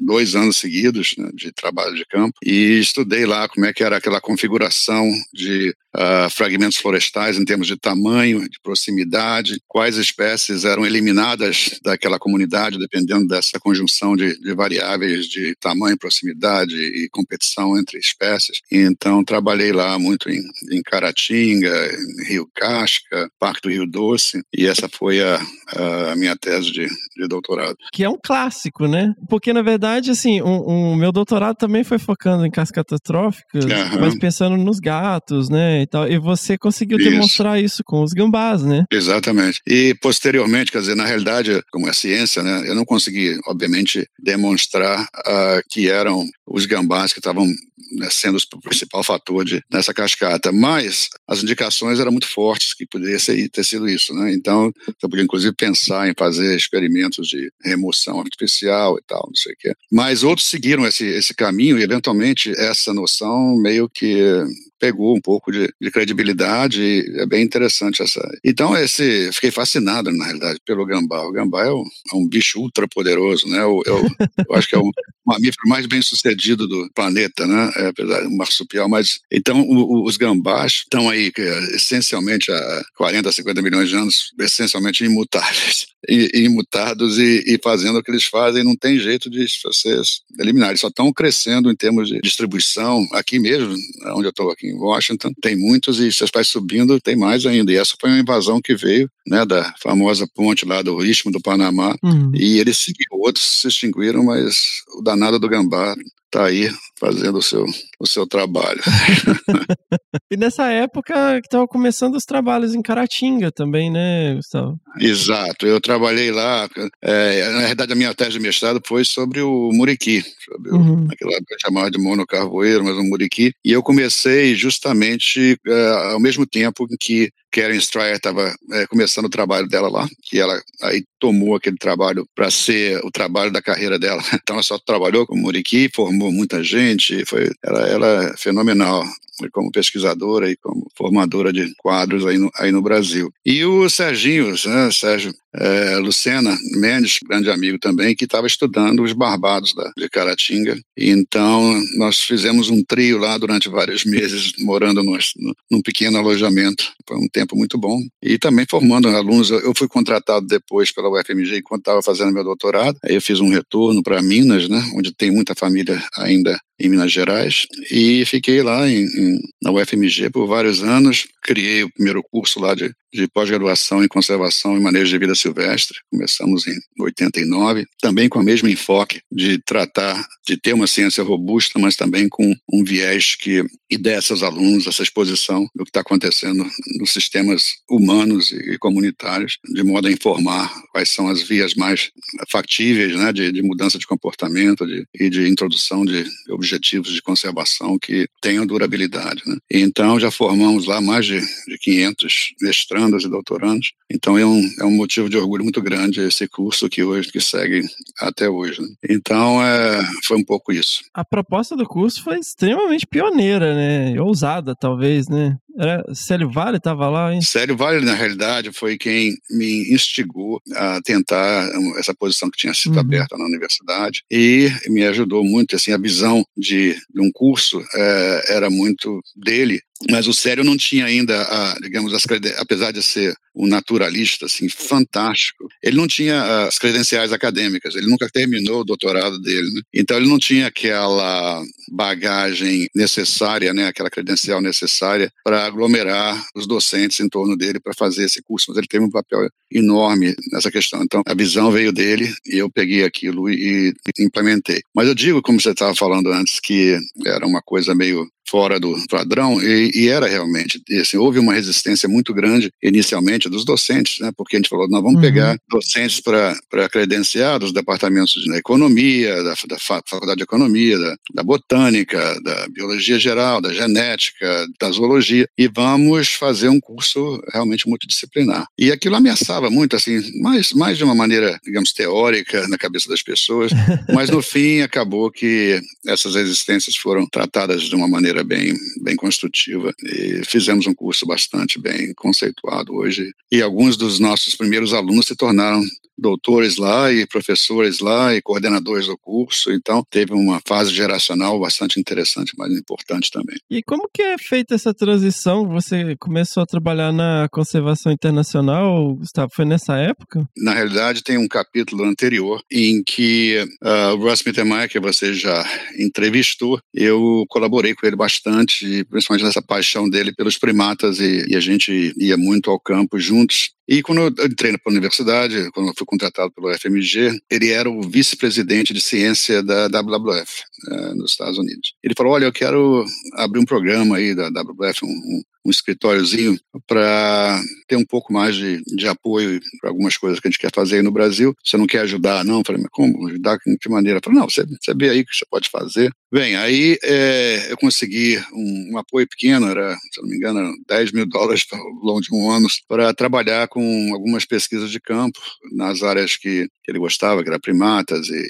dois anos seguidos né, de trabalho de campo e estudei lá como é que era aquela configuração de uh, fragmentos florestais em termos de tamanho, de proximidade, quais espécies eram eliminadas daquela comunidade dependendo dessa conjunção de, de variáveis de tamanho, proximidade e competição entre espécies. Então trabalhei lá muito em, em Caratinga, em Rio Casca, Parque do Rio Doce e essa foi a, a minha tese de, de doutorado. Que é um clássico, né? Porque, na verdade, assim, o um, um, meu doutorado também foi focando em cascatas tróficas, uhum. mas pensando nos gatos, né? E, tal, e você conseguiu isso. demonstrar isso com os gambás, né? Exatamente. E posteriormente, quer dizer, na realidade, como é ciência, né? Eu não consegui, obviamente, demonstrar uh, que eram os gambás que estavam né, sendo o principal fator de, nessa cascata. Mas as indicações eram muito fortes que poderia ser, ter sido isso. Né? Então, você podia inclusive pensar em fazer experimentos de remoção artificial e tal, não sei o quê. Mas outros seguiram esse, esse caminho e, eventualmente, essa noção meio que pegou um pouco de, de credibilidade e é bem interessante essa. Então, esse, fiquei fascinado, na realidade, pelo gambá. O gambá é um, é um bicho ultra poderoso, né? Eu, eu, eu acho que é o mamífero mais bem sucedido do planeta, né? É, apesar do marsupial, mas então o, o, os gambás estão aí essencialmente há 40, 50 milhões de anos, essencialmente imutáveis, imutados e, e fazendo o que eles fazem, não tem jeito de vocês eliminar. Eles só estão crescendo em termos de distribuição. Aqui mesmo, onde eu estou, aqui em Washington, tem muitos e se vai subindo, tem mais ainda. E essa foi uma invasão que veio né, da famosa ponte lá do Istmo do Panamá. Uhum. E eles seguiram, outros se extinguiram, mas o danado do gambá está aí fazendo o seu, o seu trabalho. e nessa época que estava começando os trabalhos em Caratinga também, né, Gustavo? Exato, eu trabalhei lá, é, na verdade a minha tese de mestrado foi sobre o muriqui, sobre uhum. o, aquilo que eu chamava de monocarvoeiro, mas o muriqui, e eu comecei justamente é, ao mesmo tempo que Karen Stryer estava é, começando o trabalho dela lá, que ela aí tomou aquele trabalho para ser o trabalho da carreira dela. Então ela só trabalhou com Muriqui, formou muita gente, foi, ela, é fenomenal como pesquisadora e como formadora de quadros aí no, aí no Brasil. E o Serginho, né, Sérgio é, Lucena Mendes, grande amigo também, que estava estudando os Barbados da, de Caratinga. Então nós fizemos um trio lá durante vários meses, morando no, num pequeno alojamento. Foi um tempo muito bom. E também formando alunos. Eu fui contratado depois pela UFMG enquanto estava fazendo meu doutorado. Aí eu fiz um retorno para Minas, né, onde tem muita família ainda em Minas Gerais e fiquei lá em, em, na UFMG por vários anos. Criei o primeiro curso lá de, de pós-graduação em conservação e manejo de vida silvestre. Começamos em 89, também com o mesmo enfoque de tratar, de ter uma ciência robusta, mas também com um viés que desse aos alunos essa exposição do que está acontecendo nos sistemas humanos e comunitários, de modo a informar quais são as vias mais factíveis né, de, de mudança de comportamento de, e de introdução de objetivos de conservação que tenham durabilidade. Né? Então, já formamos lá mais de, de 500 mestrandos e doutorandos. Então, é um, é um motivo de orgulho muito grande esse curso que hoje que segue até hoje. Né? Então, é, foi um pouco isso. A proposta do curso foi extremamente pioneira, né? Ousada, talvez, né? Era, Célio Vale estava lá, hein? Célio Vale, na realidade, foi quem me instigou a tentar essa posição que tinha sido uhum. aberta na universidade e me ajudou muito, assim, a visão de, de um curso é, era muito dele mas o Sério não tinha ainda, a, digamos, as apesar de ser um naturalista assim fantástico, ele não tinha as credenciais acadêmicas, ele nunca terminou o doutorado dele, né? então ele não tinha aquela bagagem necessária, né, aquela credencial necessária para aglomerar os docentes em torno dele para fazer esse curso, mas ele teve um papel enorme nessa questão. Então a visão veio dele e eu peguei aquilo e, e implementei. Mas eu digo, como você estava falando antes, que era uma coisa meio fora do padrão e, e era realmente assim, houve uma resistência muito grande inicialmente dos docentes, né? Porque a gente falou, nós vamos uhum. pegar docentes para credenciar dos departamentos de economia, da, da faculdade de economia, da, da, botânica, da biologia geral, da genética, da zoologia e vamos fazer um curso realmente multidisciplinar. E aquilo ameaçava muito, assim, mais, mais de uma maneira, digamos, teórica na cabeça das pessoas, mas no fim acabou que essas resistências foram tratadas de uma maneira maneira bem, bem construtiva e fizemos um curso bastante bem conceituado hoje. E alguns dos nossos primeiros alunos se tornaram doutores lá e professores lá e coordenadores do curso, então teve uma fase geracional bastante interessante, mas importante também. E como que é feita essa transição? Você começou a trabalhar na conservação internacional, Gustavo, foi nessa época? Na realidade, tem um capítulo anterior em que uh, o Russ Mittermeier, que você já entrevistou, eu colaborei com ele bastante, principalmente nessa paixão dele pelos primatas e, e a gente ia muito ao campo juntos e quando eu entrei na universidade, quando eu fui contratado pelo FMG, ele era o vice-presidente de ciência da WWF, né, nos Estados Unidos. Ele falou, olha, eu quero abrir um programa aí da WWF, um, um escritóriozinho para ter um pouco mais de, de apoio para algumas coisas que a gente quer fazer aí no Brasil. Você não quer ajudar, não? Eu falei, mas como? Ajudar de que maneira? Eu falei, não, você, você vê aí o que você pode fazer. Bem, aí é, eu consegui um, um, apoio pequeno, era, se não me engano, 10 mil dólares ao longo de um ano, para trabalhar com algumas pesquisas de campo nas áreas que, que ele gostava, que era primatas e,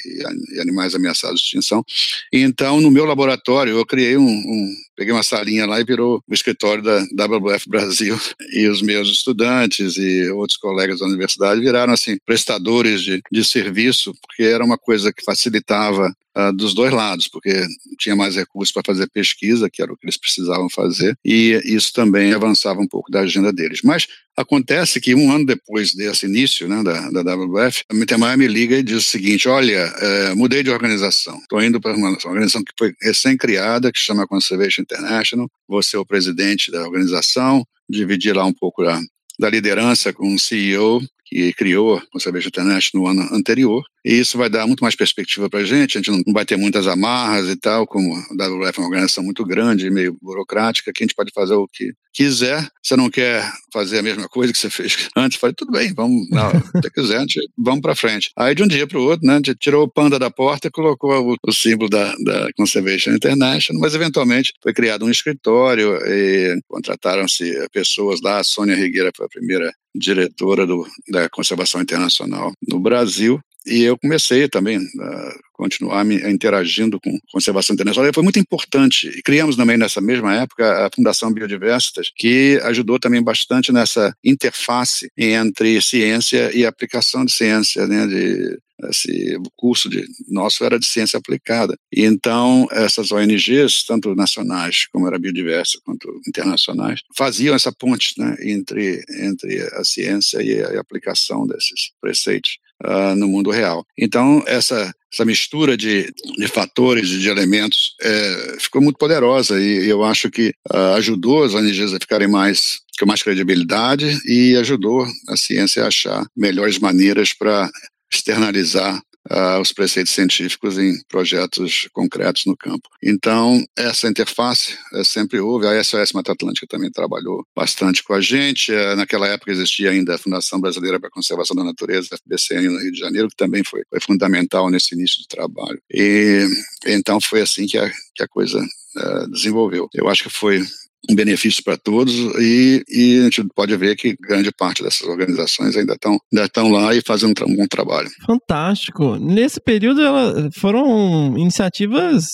e, animais ameaçados de extinção. Então, no meu laboratório, eu criei um, um peguei uma salinha lá e virou o escritório da WWF Brasil. E os meus estudantes e outros colegas da universidade viraram, assim, prestadores de, de serviço, porque era uma coisa que facilitava uh, dos dois lados, porque tinha mais recursos para fazer pesquisa, que era o que eles precisavam fazer, e isso também avançava um pouco da agenda deles. Mas acontece que um ano depois desse início né, da, da WWF, a Mitemar me liga e diz o seguinte, olha, é, mudei de organização, estou indo para uma organização que foi recém-criada, que se chama Conservation International, vou ser o presidente da organização, dividir lá um pouco da, da liderança com o CEO que criou a Cerveja International no ano anterior, e isso vai dar muito mais perspectiva para a gente, a gente não vai ter muitas amarras e tal, como a WWF é uma organização muito grande, meio burocrática, que a gente pode fazer o que quiser, você não quer fazer a mesma coisa que você fez antes, falei, tudo bem, vamos, não, se quiser, vamos para frente. Aí de um dia para o outro, né, a gente tirou o panda da porta e colocou o, o símbolo da, da Conservation International, mas eventualmente foi criado um escritório e contrataram-se pessoas lá, a Sônia Rigueira foi a primeira diretora do, da Conservação Internacional no Brasil, e eu comecei também a continuar me, interagindo com conservação internacional. E foi muito importante. E criamos também nessa mesma época a Fundação Biodiversitas, que ajudou também bastante nessa interface entre ciência e aplicação de ciência, né, de esse curso de nosso era de ciência aplicada. E então essas ONGs, tanto nacionais como era biodiversa, quanto internacionais, faziam essa ponte né, entre entre a ciência e a aplicação desses preceitos uh, no mundo real. Então, essa, essa mistura de, de fatores e de elementos é, ficou muito poderosa e eu acho que uh, ajudou as ONGs a ficarem mais com mais credibilidade e ajudou a ciência a achar melhores maneiras para externalizar uh, os preceitos científicos em projetos concretos no campo. Então, essa interface uh, sempre houve. A SOS Mata Atlântica também trabalhou bastante com a gente. Uh, naquela época existia ainda a Fundação Brasileira para a Conservação da Natureza, FBCN, no Rio de Janeiro, que também foi, foi fundamental nesse início de trabalho. E então foi assim que a, que a coisa eh, desenvolveu. Eu acho que foi um benefício para todos e, e, a gente pode ver que grande parte dessas organizações ainda estão ainda estão lá e fazem um, bom trabalho. Fantástico. Nesse período ela, foram iniciativas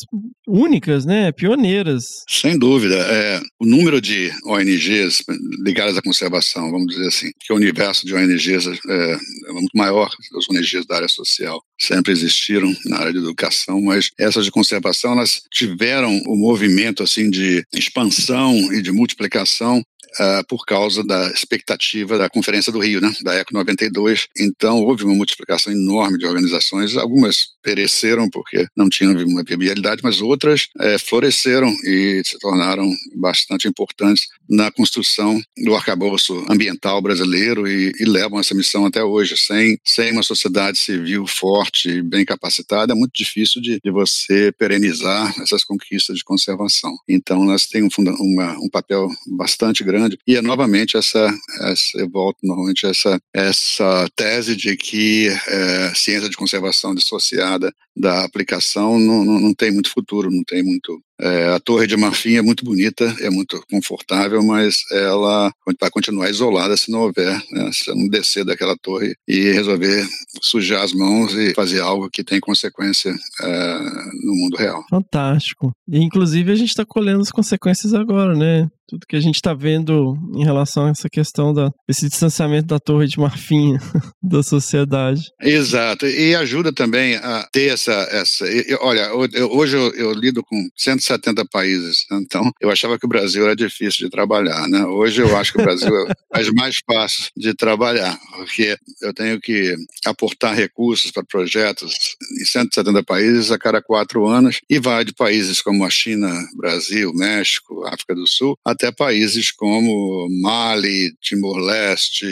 únicas, né, pioneiras. Sem dúvida. É, o número de ONGs ligadas à conservação, vamos dizer assim, que o universo de ONGs é, é muito maior os ONGs da área social. Sempre existiram na área de educação, mas essas de conservação elas tiveram o um movimento assim de expansão e de multiplicação uh, por causa da expectativa da Conferência do Rio, né, da ECO 92. Então, houve uma multiplicação enorme de organizações. Algumas pereceram porque não tinham uma viabilidade, mas outras é, floresceram e se tornaram bastante importantes na construção do arcabouço ambiental brasileiro e, e levam essa missão até hoje. Sem, sem uma sociedade civil forte e bem capacitada, é muito difícil de, de você perenizar essas conquistas de conservação. Então, elas têm um, uma, um papel bastante grande. E é novamente essa, essa eu volto novamente essa, essa tese de que é, ciência de conservação dissociada da aplicação não, não, não tem muito futuro, não tem muito é, a Torre de Marfim é muito bonita, é muito confortável, mas ela vai continuar isolada se não houver, né, se não descer daquela torre e resolver sujar as mãos e fazer algo que tem consequência é, no mundo real. Fantástico. E, inclusive, a gente está colhendo as consequências agora, né? Tudo que a gente está vendo em relação a essa questão da, desse distanciamento da Torre de Marfim da sociedade. Exato. E ajuda também a ter essa. essa olha, hoje eu, eu lido com 170 países, então eu achava que o Brasil era difícil de trabalhar, né? Hoje eu acho que o Brasil é mais fácil de trabalhar, porque eu tenho que aportar recursos para projetos em 170 países a cada quatro anos e vai de países como a China, Brasil, México, África do Sul, até países como Mali, Timor-Leste,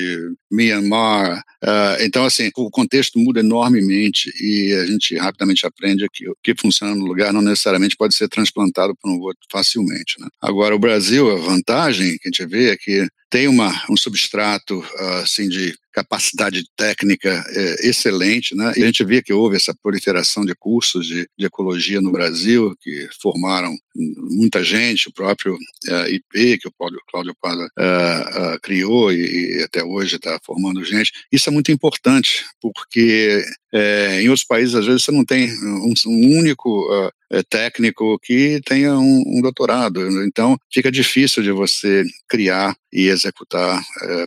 Myanmar. Uh, então, assim, o contexto muda enormemente e a gente rapidamente aprende que o que funciona no lugar não necessariamente pode ser transplantado para um outro facilmente. Né? Agora, o Brasil, a vantagem que a gente vê é que tem uma, um substrato assim de capacidade técnica é, excelente, né? E a gente vê que houve essa proliferação de cursos de, de ecologia no Brasil que formaram muita gente, o próprio uh, IP que o Cláudio Pada uh, uh, criou e, e, até hoje está formando gente. Isso é muito importante porque é, em outros países, às vezes, você não tem um, um único uh, técnico que tenha um, um, doutorado. Então, fica difícil de você criar e executar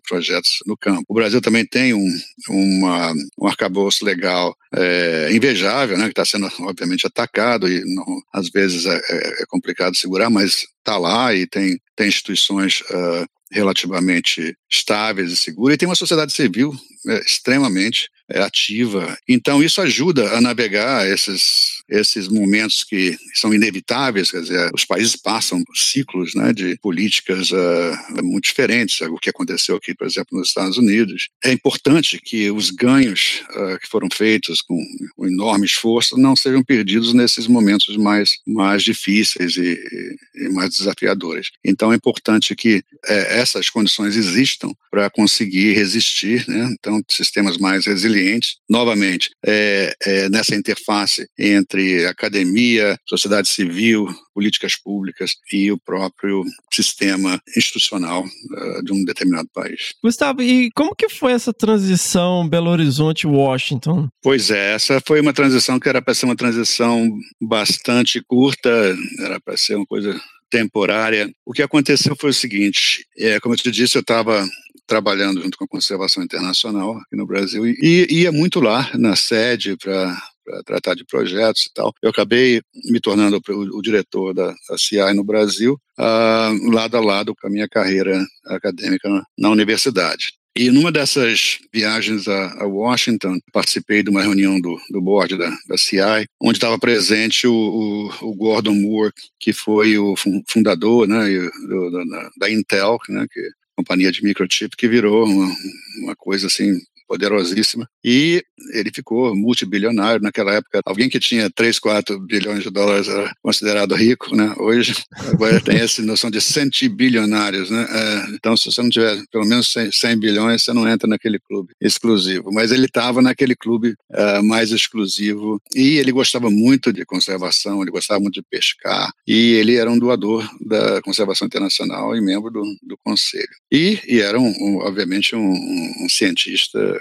projetos no campo. O Brasil também tem um, uma, um arcabouço legal é, invejável, né, que está sendo, obviamente, atacado e não, às vezes é, é, é complicado segurar, mas está lá e tem, tem instituições uh, relativamente estáveis e seguras, e tem uma sociedade civil é, extremamente é, ativa. Então, isso ajuda a navegar esses, esses momentos que são inevitáveis, quer dizer, os países passam ciclos né, de políticas uh, muito diferentes, o que aconteceu aqui, por exemplo, nos Estados Unidos. É importante que os ganhos uh, que foram feitos com um enorme esforço não sejam perdidos nesses momentos mais, mais difíceis e, e mais desafiadores. Então, é importante que é, essas condições existam para conseguir resistir, né? então, sistemas mais resilientes, novamente, é, é, nessa interface entre academia, sociedade civil, políticas públicas e o próprio sistema institucional uh, de um determinado país. Gustavo, e como que foi essa transição Belo Horizonte-Washington? Pois é, essa foi uma transição que era para ser uma transição bastante curta, era para ser uma coisa temporária. O que aconteceu foi o seguinte: é, como eu te disse, eu estava trabalhando junto com a Conservação Internacional aqui no Brasil e ia muito lá na sede para para tratar de projetos e tal. Eu acabei me tornando o, o diretor da, da CI no Brasil, uh, lado a lado com a minha carreira acadêmica na, na universidade. E numa dessas viagens a, a, Washington, participei de uma reunião do, do board da, da CI, onde estava presente o, o, o, Gordon Moore, que foi o fundador né, do, da, da, Intel, né, que é companhia de microchip, que virou uma, uma coisa assim poderosíssima, e ele ficou multibilionário naquela época. Alguém que tinha 3, 4 bilhões de dólares era considerado rico, né? Hoje, agora tem essa noção de centibilionários, né? É, então, se você não tiver pelo menos 100, 100, bilhões, você não entra naquele clube exclusivo. Mas ele estava naquele clube uh, mais exclusivo e ele gostava muito de conservação, ele gostava muito de pescar e ele era um doador da Conservação Internacional e membro do, do conselho. E, e era, um, um, obviamente, um, um cientista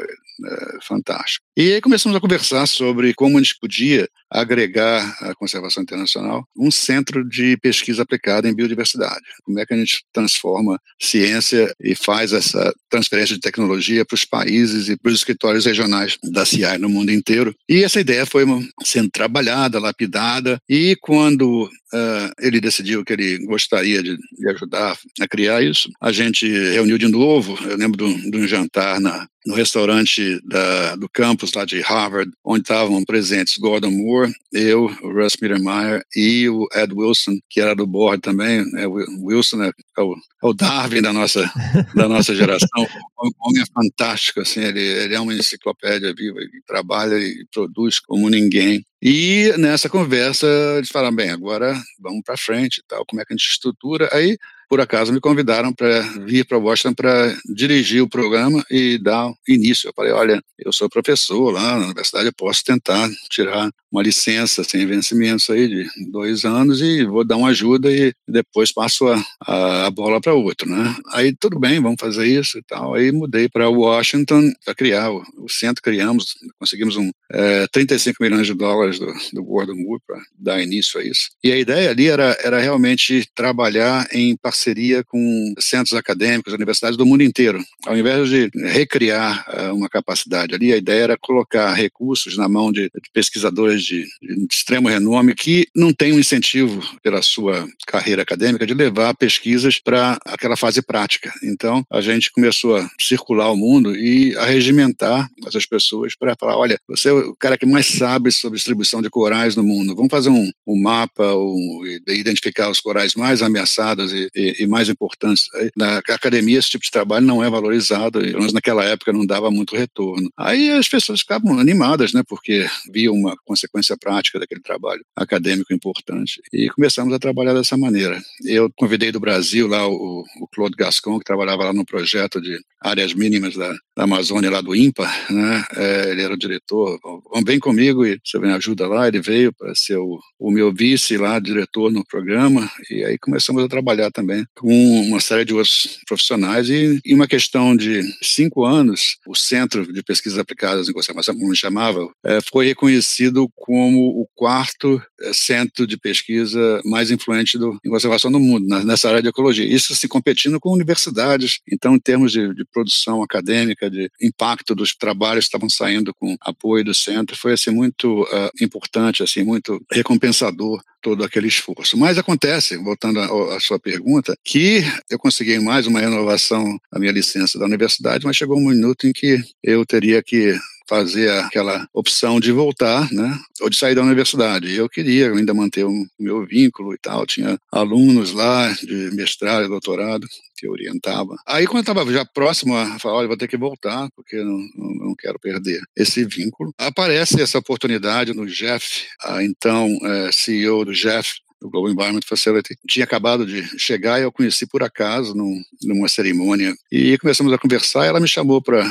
fantástico. E aí começamos a conversar sobre como a gente podia agregar à conservação internacional um centro de pesquisa aplicada em biodiversidade. Como é que a gente transforma ciência e faz essa transferência de tecnologia para os países e para os escritórios regionais da CI no mundo inteiro. E essa ideia foi sendo trabalhada, lapidada, e quando uh, ele decidiu que ele gostaria de, de, ajudar a criar isso, a gente reuniu de novo, eu lembro de um jantar na, no restaurante da, do campus lá de Harvard, onde estavam presentes Gordon Moore, eu, o Russ Mittermeier e o Ed Wilson, que era do board também. O Wilson é, é, o, é, o, Darwin da nossa, da nossa geração. O homem é fantástico, assim, ele, ele é uma enciclopédia viva, ele trabalha e produz como ninguém. E nessa conversa eles falaram, bem, agora vamos para frente e tal, como é que a gente estrutura? Aí por acaso me convidaram para vir para Washington para dirigir o programa e dar início. Eu falei, olha, eu sou professor lá na universidade, eu posso tentar tirar uma licença sem vencimentos aí de dois anos e vou dar uma ajuda e depois passo a, a, a bola para outro, né? Aí tudo bem, vamos fazer isso e tal. Aí mudei para Washington para criar o, o, centro, criamos, conseguimos um é, 35 milhões de dólares do, do Gordon Moore para dar início a isso. E a ideia ali era, era realmente trabalhar em parceria com centros acadêmicos, universidades do mundo inteiro. Ao invés de recriar uh, uma capacidade ali, a ideia era colocar recursos na mão de, de pesquisadores de, de extremo renome que não tem um incentivo pela sua carreira acadêmica de levar pesquisas para aquela fase prática. Então, a gente começou a circular o mundo e a regimentar essas pessoas para falar: olha, você é o cara que mais sabe sobre distribuição de corais no mundo. Vamos fazer um, um mapa um, identificar os corais mais ameaçados e, e, e, e, mais importantes. Na academia, esse tipo de trabalho não é valorizado, nós naquela época não dava muito retorno. Aí as pessoas ficavam animadas, né, porque viam uma consequência prática daquele trabalho acadêmico importante. E começamos a trabalhar dessa maneira. Eu convidei do Brasil lá o, o Claude Gascon, que trabalhava lá no projeto de áreas mínimas da, da Amazônia, lá do INPA, né? É, ele era o diretor. Vem comigo e você me ajuda lá. Ele veio para ser o, o meu vice lá, diretor no programa, e aí começamos a trabalhar também com uma série de outros profissionais. E em uma questão de cinco anos, o Centro de Pesquisas Aplicadas em Conservação, como chamava, é, foi reconhecido como o quarto é, centro de pesquisa mais influente do, em conservação no mundo, nessa área de ecologia. Isso se competindo com universidades. Então, em termos de, de produção acadêmica, de impacto dos trabalhos que estavam saindo com apoio do centro, foi assim muito uh, importante, assim muito recompensador todo aquele esforço. Mas acontece, voltando à sua pergunta, que eu consegui mais uma renovação da minha licença da universidade, mas chegou um minuto em que eu teria que fazer aquela opção de voltar, né, ou de sair da universidade. Eu queria ainda manter o meu vínculo e tal, tinha alunos lá de mestrado e doutorado que eu orientava. Aí quando eu estava já próximo a falar, olha, vou ter que voltar, porque não, não, não, quero perder esse vínculo, aparece essa oportunidade no Jeff, então é, CEO do Jeff, do Global Environment Facility. Tinha acabado de chegar e eu conheci por acaso num, numa cerimônia. E começamos a conversar. ela me chamou para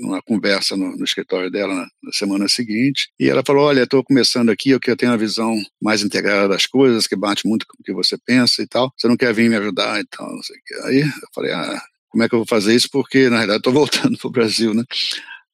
uma conversa no, no, escritório dela na, na, semana seguinte. E ela falou: Olha, estou começando aqui, eu quero ter uma visão mais integrada das coisas, que bate muito com o que você pensa e tal. Você não quer vir me ajudar e tal, que. Aí eu falei: Ah, como é que eu vou fazer isso? Porque, na realidade, estou voltando para o Brasil, né?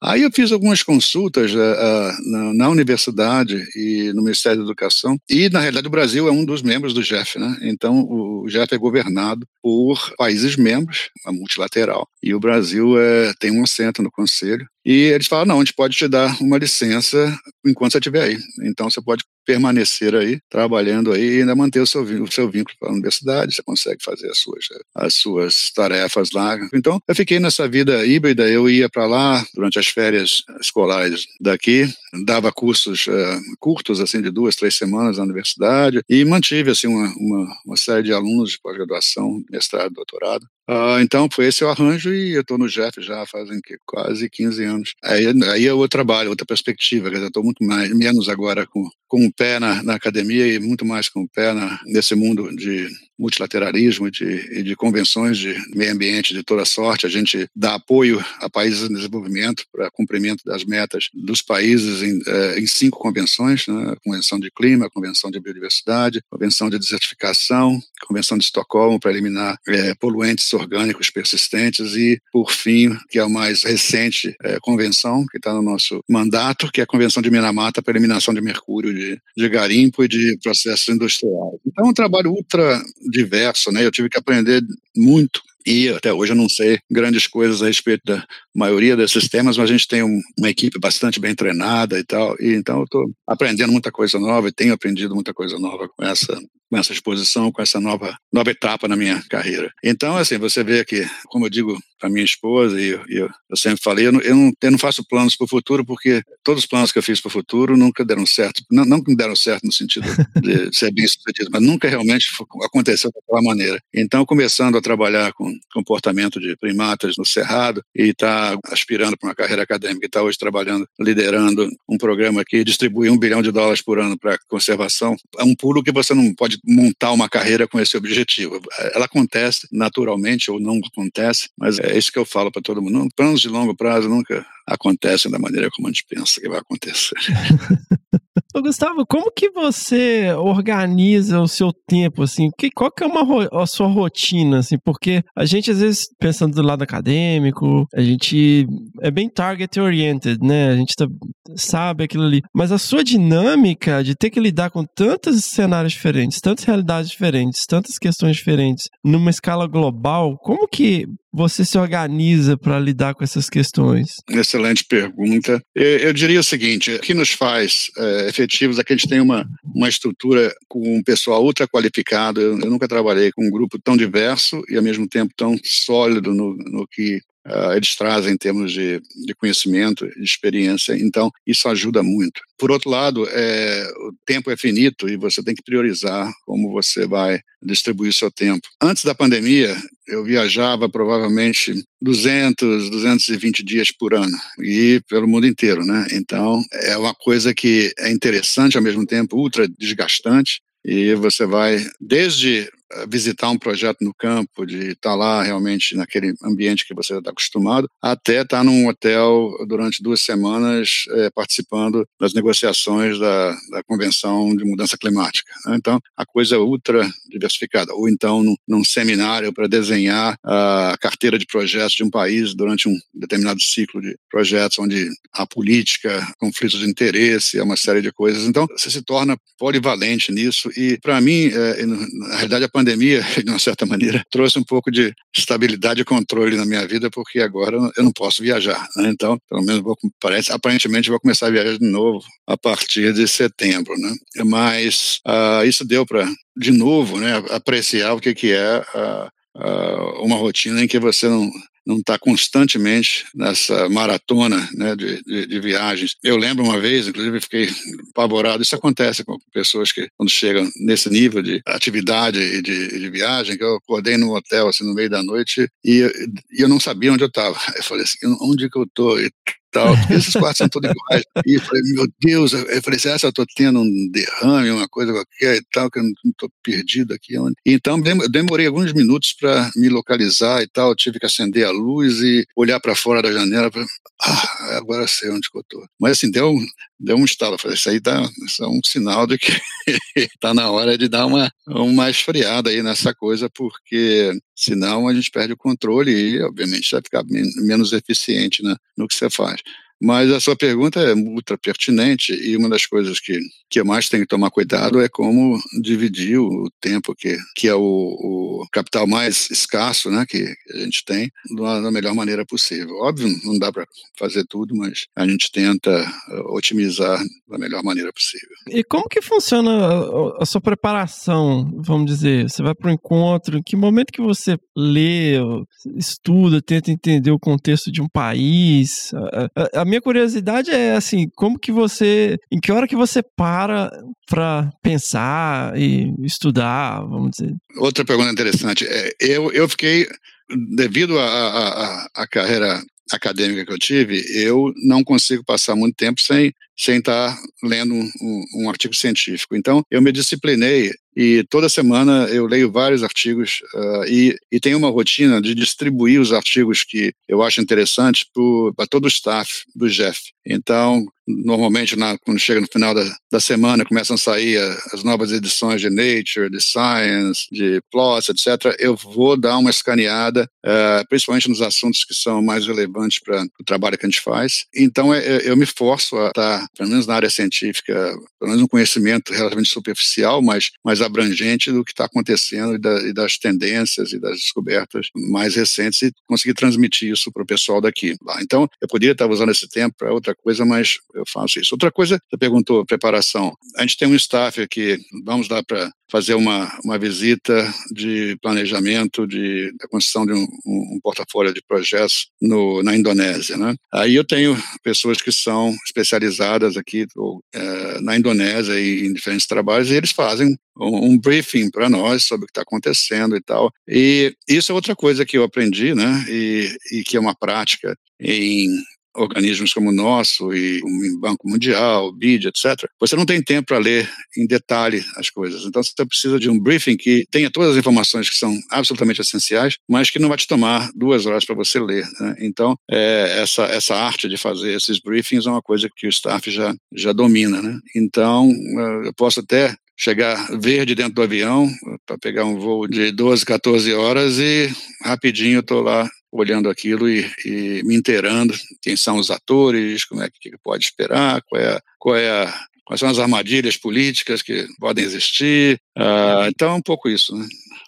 Aí eu fiz algumas consultas uh, na, na, universidade e no Ministério da Educação, e na realidade o Brasil é um dos membros do GEF, né? Então o GEF é governado por países membros, a multilateral, e o Brasil é, tem um assento no Conselho, e eles falam, não, a gente pode te dar uma licença enquanto você estiver aí. Então você pode permanecer aí, trabalhando aí e ainda manter o seu, o seu vínculo com a universidade, você consegue fazer as suas, as suas tarefas lá. Então, eu fiquei nessa vida híbrida, eu ia para lá durante as férias escolares daqui, dava cursos uh, curtos, assim, de duas, três semanas na universidade e mantive, assim, uma, uma, uma série de alunos de pós-graduação, mestrado, doutorado. Uh, então, foi esse o arranjo e eu estou no Jeff já fazem quase 15 anos. Aí, aí é outro trabalho, outra perspectiva. Eu estou muito mais, menos agora com, com o pé na, na academia e muito mais com o pé na, nesse mundo de multilateralismo de, de, convenções de meio ambiente de toda sorte. A gente dá apoio a países em desenvolvimento para cumprimento das metas dos países em, eh, em cinco convenções, né? Convenção de Clima, Convenção de Biodiversidade, Convenção de Desertificação, Convenção de Estocolmo para eliminar eh, poluentes orgânicos persistentes e, por fim, que é a mais recente eh, convenção que está no nosso mandato, que é a Convenção de Minamata para eliminação de mercúrio de, de garimpo e de processos industriais. Então, é um trabalho ultra diverso, né? Eu tive que aprender muito e até hoje eu não sei grandes coisas a respeito da maioria desses temas, mas a gente tem um, uma equipe bastante bem treinada e tal, e então eu estou aprendendo muita coisa nova e tenho aprendido muita coisa nova com essa com essa exposição, com essa nova, nova etapa na minha carreira. Então, assim, você vê que, como eu digo para minha esposa, e eu, eu, eu, sempre falei, eu não, eu, não, eu não faço planos para o futuro, porque todos os planos que eu fiz para o futuro nunca deram certo. Não, não deram certo no sentido de ser bem sucedido, mas nunca realmente aconteceu daquela maneira. Então, começando a trabalhar com comportamento de primatas no Cerrado, e está aspirando para uma carreira acadêmica, e está hoje trabalhando, liderando um programa que distribui um bilhão de dólares por ano para conservação, é um pulo que você não pode montar uma carreira com esse objetivo. Ela acontece naturalmente ou não acontece, mas é isso que eu falo para todo mundo. Planos de longo prazo nunca acontecem da maneira como a gente pensa que vai acontecer. Ô, Gustavo, como que você organiza o seu tempo, assim? Que, qual que é uma, a sua rotina, assim? Porque a gente, às vezes, pensando do lado acadêmico, a gente é bem target-oriented, né? A gente tá, sabe aquilo ali. Mas a sua dinâmica de ter que lidar com tantos cenários diferentes, tantas realidades diferentes, tantas questões diferentes, numa escala global, como que você se organiza para lidar com essas questões? Excelente pergunta. Eu, eu diria o seguinte: o que nos faz é, efetivos é que a gente tem uma, uma estrutura com um pessoal ultra qualificado. Eu, eu, nunca trabalhei com um grupo tão diverso e, ao mesmo tempo, tão sólido no, no que uh, eles trazem em termos de, de conhecimento, de experiência. Então, isso ajuda muito. Por outro lado, é, o tempo é finito e você tem que priorizar como você vai distribuir seu tempo. Antes da pandemia, eu viajava provavelmente 200, 220 dias por ano e pelo mundo inteiro, né? Então, é uma coisa que é interessante ao mesmo tempo ultra desgastante e você vai desde visitar um projeto no campo, de estar lá realmente naquele ambiente que você está acostumado, até estar num hotel durante duas semanas é, participando das negociações da, da Convenção de Mudança Climática. Né? Então, a coisa é ultra diversificada. Ou então, num, num seminário para desenhar a carteira de projetos de um país durante um determinado ciclo de projetos, onde há política, conflitos de interesse, uma série de coisas. Então, você se torna polivalente nisso. E, para mim, é, na realidade, a pandemia de uma certa maneira, trouxe um pouco de estabilidade e controle na minha vida, porque agora eu não posso viajar. Né? Então, pelo menos, vou, parece, aparentemente, vou começar a viajar de novo a partir de setembro. Né? Mas uh, isso deu para, de novo, né, apreciar o que, que é uh, uma rotina em que você não não está constantemente nessa maratona né, de, de, de, viagens. Eu lembro uma vez, inclusive, fiquei apavorado. Isso acontece com pessoas que, quando chegam nesse nível de atividade e de, de viagem, que eu acordei no hotel assim, no meio da noite e, e eu não sabia onde eu estava. Eu falei assim: onde que eu estou? Tal. Esses quartos são todos iguais. E eu falei, meu Deus, eu falei assim, essa eu tô tendo um derrame, uma coisa qualquer e tal, que eu não tô perdido aqui. Então, demorei alguns minutos para me localizar e tal, eu tive que acender a luz e olhar para fora da janela, pra, ah, agora sei onde que eu. Mas assim, deu, deu um estalo, eu falei, isso aí tá, isso é um sinal de que tá na hora de dar uma, uma esfriada aí nessa coisa, porque senão a gente perde o controle e, obviamente, vai ficar menos eficiente né, no que você faz. Mas a sua pergunta é ultra pertinente e uma das coisas que, que mais tenho que tomar cuidado é como dividir o tempo, que, que é o, o capital mais escasso né, que a gente tem, da, da melhor maneira possível. Óbvio, não dá para fazer tudo, mas a gente tenta eh, otimizar da melhor maneira possível. E como que funciona a, a sua preparação, vamos dizer? Você vai para o encontro, em que momento que você lê, estuda, tenta entender o contexto de um país? A, a, a minha curiosidade é assim, como que você, em que hora que você para para pensar e estudar, vamos dizer? Outra pergunta interessante. É, eu, eu fiquei, devido à carreira acadêmica que eu tive, eu não consigo passar muito tempo sem sem estar lendo um, um, artigo científico. Então, eu me disciplinei e toda semana eu leio vários artigos uh, e, e tenho uma rotina de distribuir os artigos que eu acho interessantes para todo o staff do Jeff. Então, normalmente, na, quando chega no final da, da semana, começam a sair as novas edições de Nature, de Science, de PLOS, etc. Eu vou dar uma escaneada, uh, principalmente nos assuntos que são mais relevantes para o trabalho que a gente faz. Então, é, é, eu me forço a estar pelo menos na área científica, pelo menos um conhecimento relativamente superficial, mas mais abrangente do que está acontecendo e, da, e, das tendências e das descobertas mais recentes e conseguir transmitir isso para o pessoal daqui. Então, eu poderia estar usando esse tempo para outra coisa, mas eu faço isso. Outra coisa, você perguntou, preparação. A gente tem um staff aqui, vamos dar para fazer uma, uma visita de planejamento de, da construção de um, um, portfólio de projetos no, na Indonésia. Né? Aí eu tenho pessoas que são especializadas aqui ou, é, na Indonésia e em diferentes trabalhos, e eles fazem um, um briefing para nós sobre o que está acontecendo e tal. E isso é outra coisa que eu aprendi, né? E, e que é uma prática em organismos como o nosso e o Banco Mundial, o BID, etc., você não tem tempo para ler em detalhe as coisas. Então, você precisa de um briefing que tenha todas as informações que são absolutamente essenciais, mas que não vai te tomar duas horas para você ler. Né? Então, é, essa, essa arte de fazer esses briefings é uma coisa que o staff já, já domina. Né? Então, eu posso até chegar verde dentro do avião para pegar um voo de 12, 14 horas e rapidinho estou lá olhando aquilo e, e, me inteirando quem são os atores, como é que, que pode esperar, qual é, qual é a, quais são as armadilhas políticas que podem existir. Uh, então é um pouco isso. Né?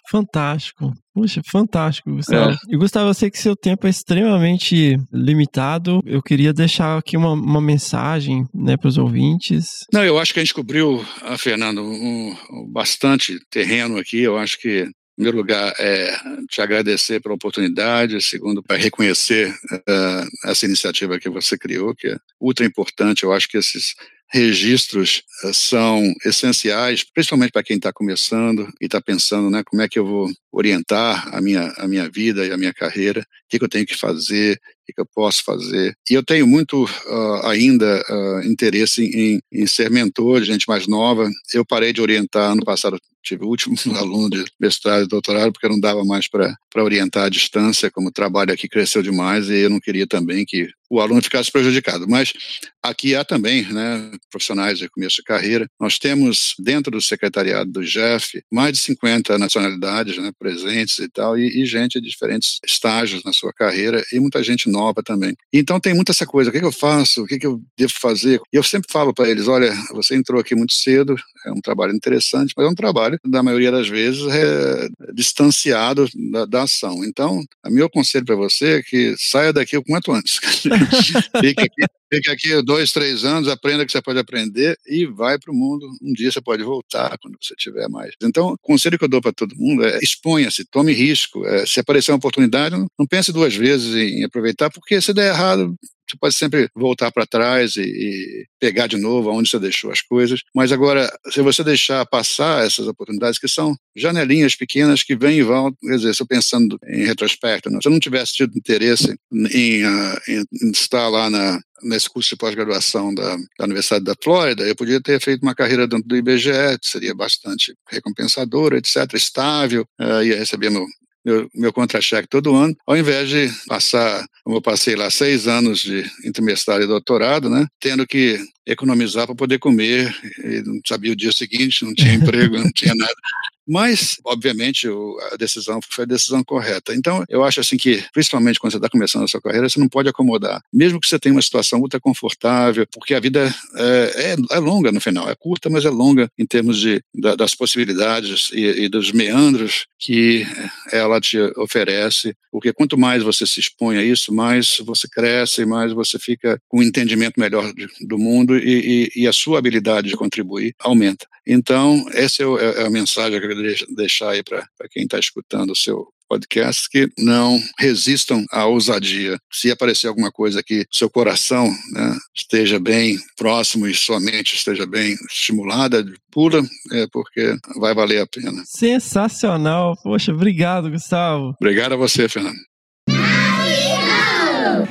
Fantástico. Puxa, fantástico, Gustavo. É. E Gustavo, eu sei que seu tempo é extremamente limitado. Eu queria deixar aqui uma, uma mensagem né, para os ouvintes. Não, eu acho que a gente cobriu, ah, Fernando, um, um, bastante terreno aqui. Eu acho que primeiro lugar, é te agradecer pela oportunidade, segundo, para reconhecer uh, essa iniciativa que você criou, que é ultra importante. Eu acho que esses registros uh, são essenciais, principalmente para quem está começando e está pensando, né, como é que eu vou orientar a minha, a minha vida e a minha carreira, o que, que eu tenho que fazer, o que eu posso fazer. E eu tenho muito uh, ainda uh, interesse em, em, ser mentor de gente mais nova. Eu parei de orientar ano passado, tive o último aluno de mestrado e doutorado, porque não dava mais para orientar à distância, como o trabalho aqui cresceu demais, e eu não queria também que o aluno ficasse prejudicado. Mas aqui há também né, profissionais de começo de carreira. Nós temos, dentro do secretariado do GEF, mais de 50 nacionalidades né, presentes e tal, e, e, gente de diferentes estágios na sua carreira, e muita gente nova também. Então tem muita essa coisa, o que, que eu faço, o que, que eu devo fazer? E eu sempre falo para eles, olha, você entrou aqui muito cedo, é um trabalho interessante, mas é um trabalho, da maioria das vezes, é distanciado da, da ação. Então, o meu conselho para você é que saia daqui o quanto antes. Fique aqui, fique aqui dois, três anos, aprenda o que você pode aprender e vai para o mundo. Um dia você pode voltar quando você tiver mais. Então, o conselho que eu dou para todo mundo é exponha-se, tome risco. É, se aparecer uma oportunidade, não, não pense duas vezes em aproveitar, porque se der errado, você pode sempre voltar para trás e, e, pegar de novo onde você deixou as coisas. Mas agora, se você deixar passar essas oportunidades, que são janelinhas pequenas que vêm e vão, quer dizer, estou pensando em retrospecto, né? se eu não tivesse tido interesse em, uh, em, em estar lá na, nesse curso de pós-graduação da, da, Universidade da Flórida, eu podia ter feito uma carreira dentro do IBGE, que seria bastante recompensadora, etc., estável, uh, ia receber meu, meu, meu contra-cheque todo ano, ao invés de passar, como eu passei lá, seis anos de intermestrado e doutorado, né, tendo que economizar para poder comer, e não sabia o dia seguinte, não tinha emprego, não tinha nada. Mas, obviamente, a decisão foi a decisão correta. Então, eu acho assim que, principalmente quando você está começando a sua carreira, você não pode acomodar. Mesmo que você tenha uma situação ultra confortável, porque a vida é, é, é longa no final. É curta, mas é longa em termos de, da, das possibilidades e, e, dos meandros que ela te oferece. Porque quanto mais você se expõe a isso, mais você cresce, mais você fica com um entendimento melhor de, do mundo e, e, e, a sua habilidade de contribuir aumenta. Então, essa é, é a mensagem que eu queria deixar aí para quem está escutando o seu podcast que não resistam à ousadia. Se aparecer alguma coisa que seu coração né, esteja bem próximo e sua mente esteja bem estimulada, pula, é porque vai valer a pena. Sensacional. Poxa, obrigado, Gustavo. Obrigado a você, Fernando.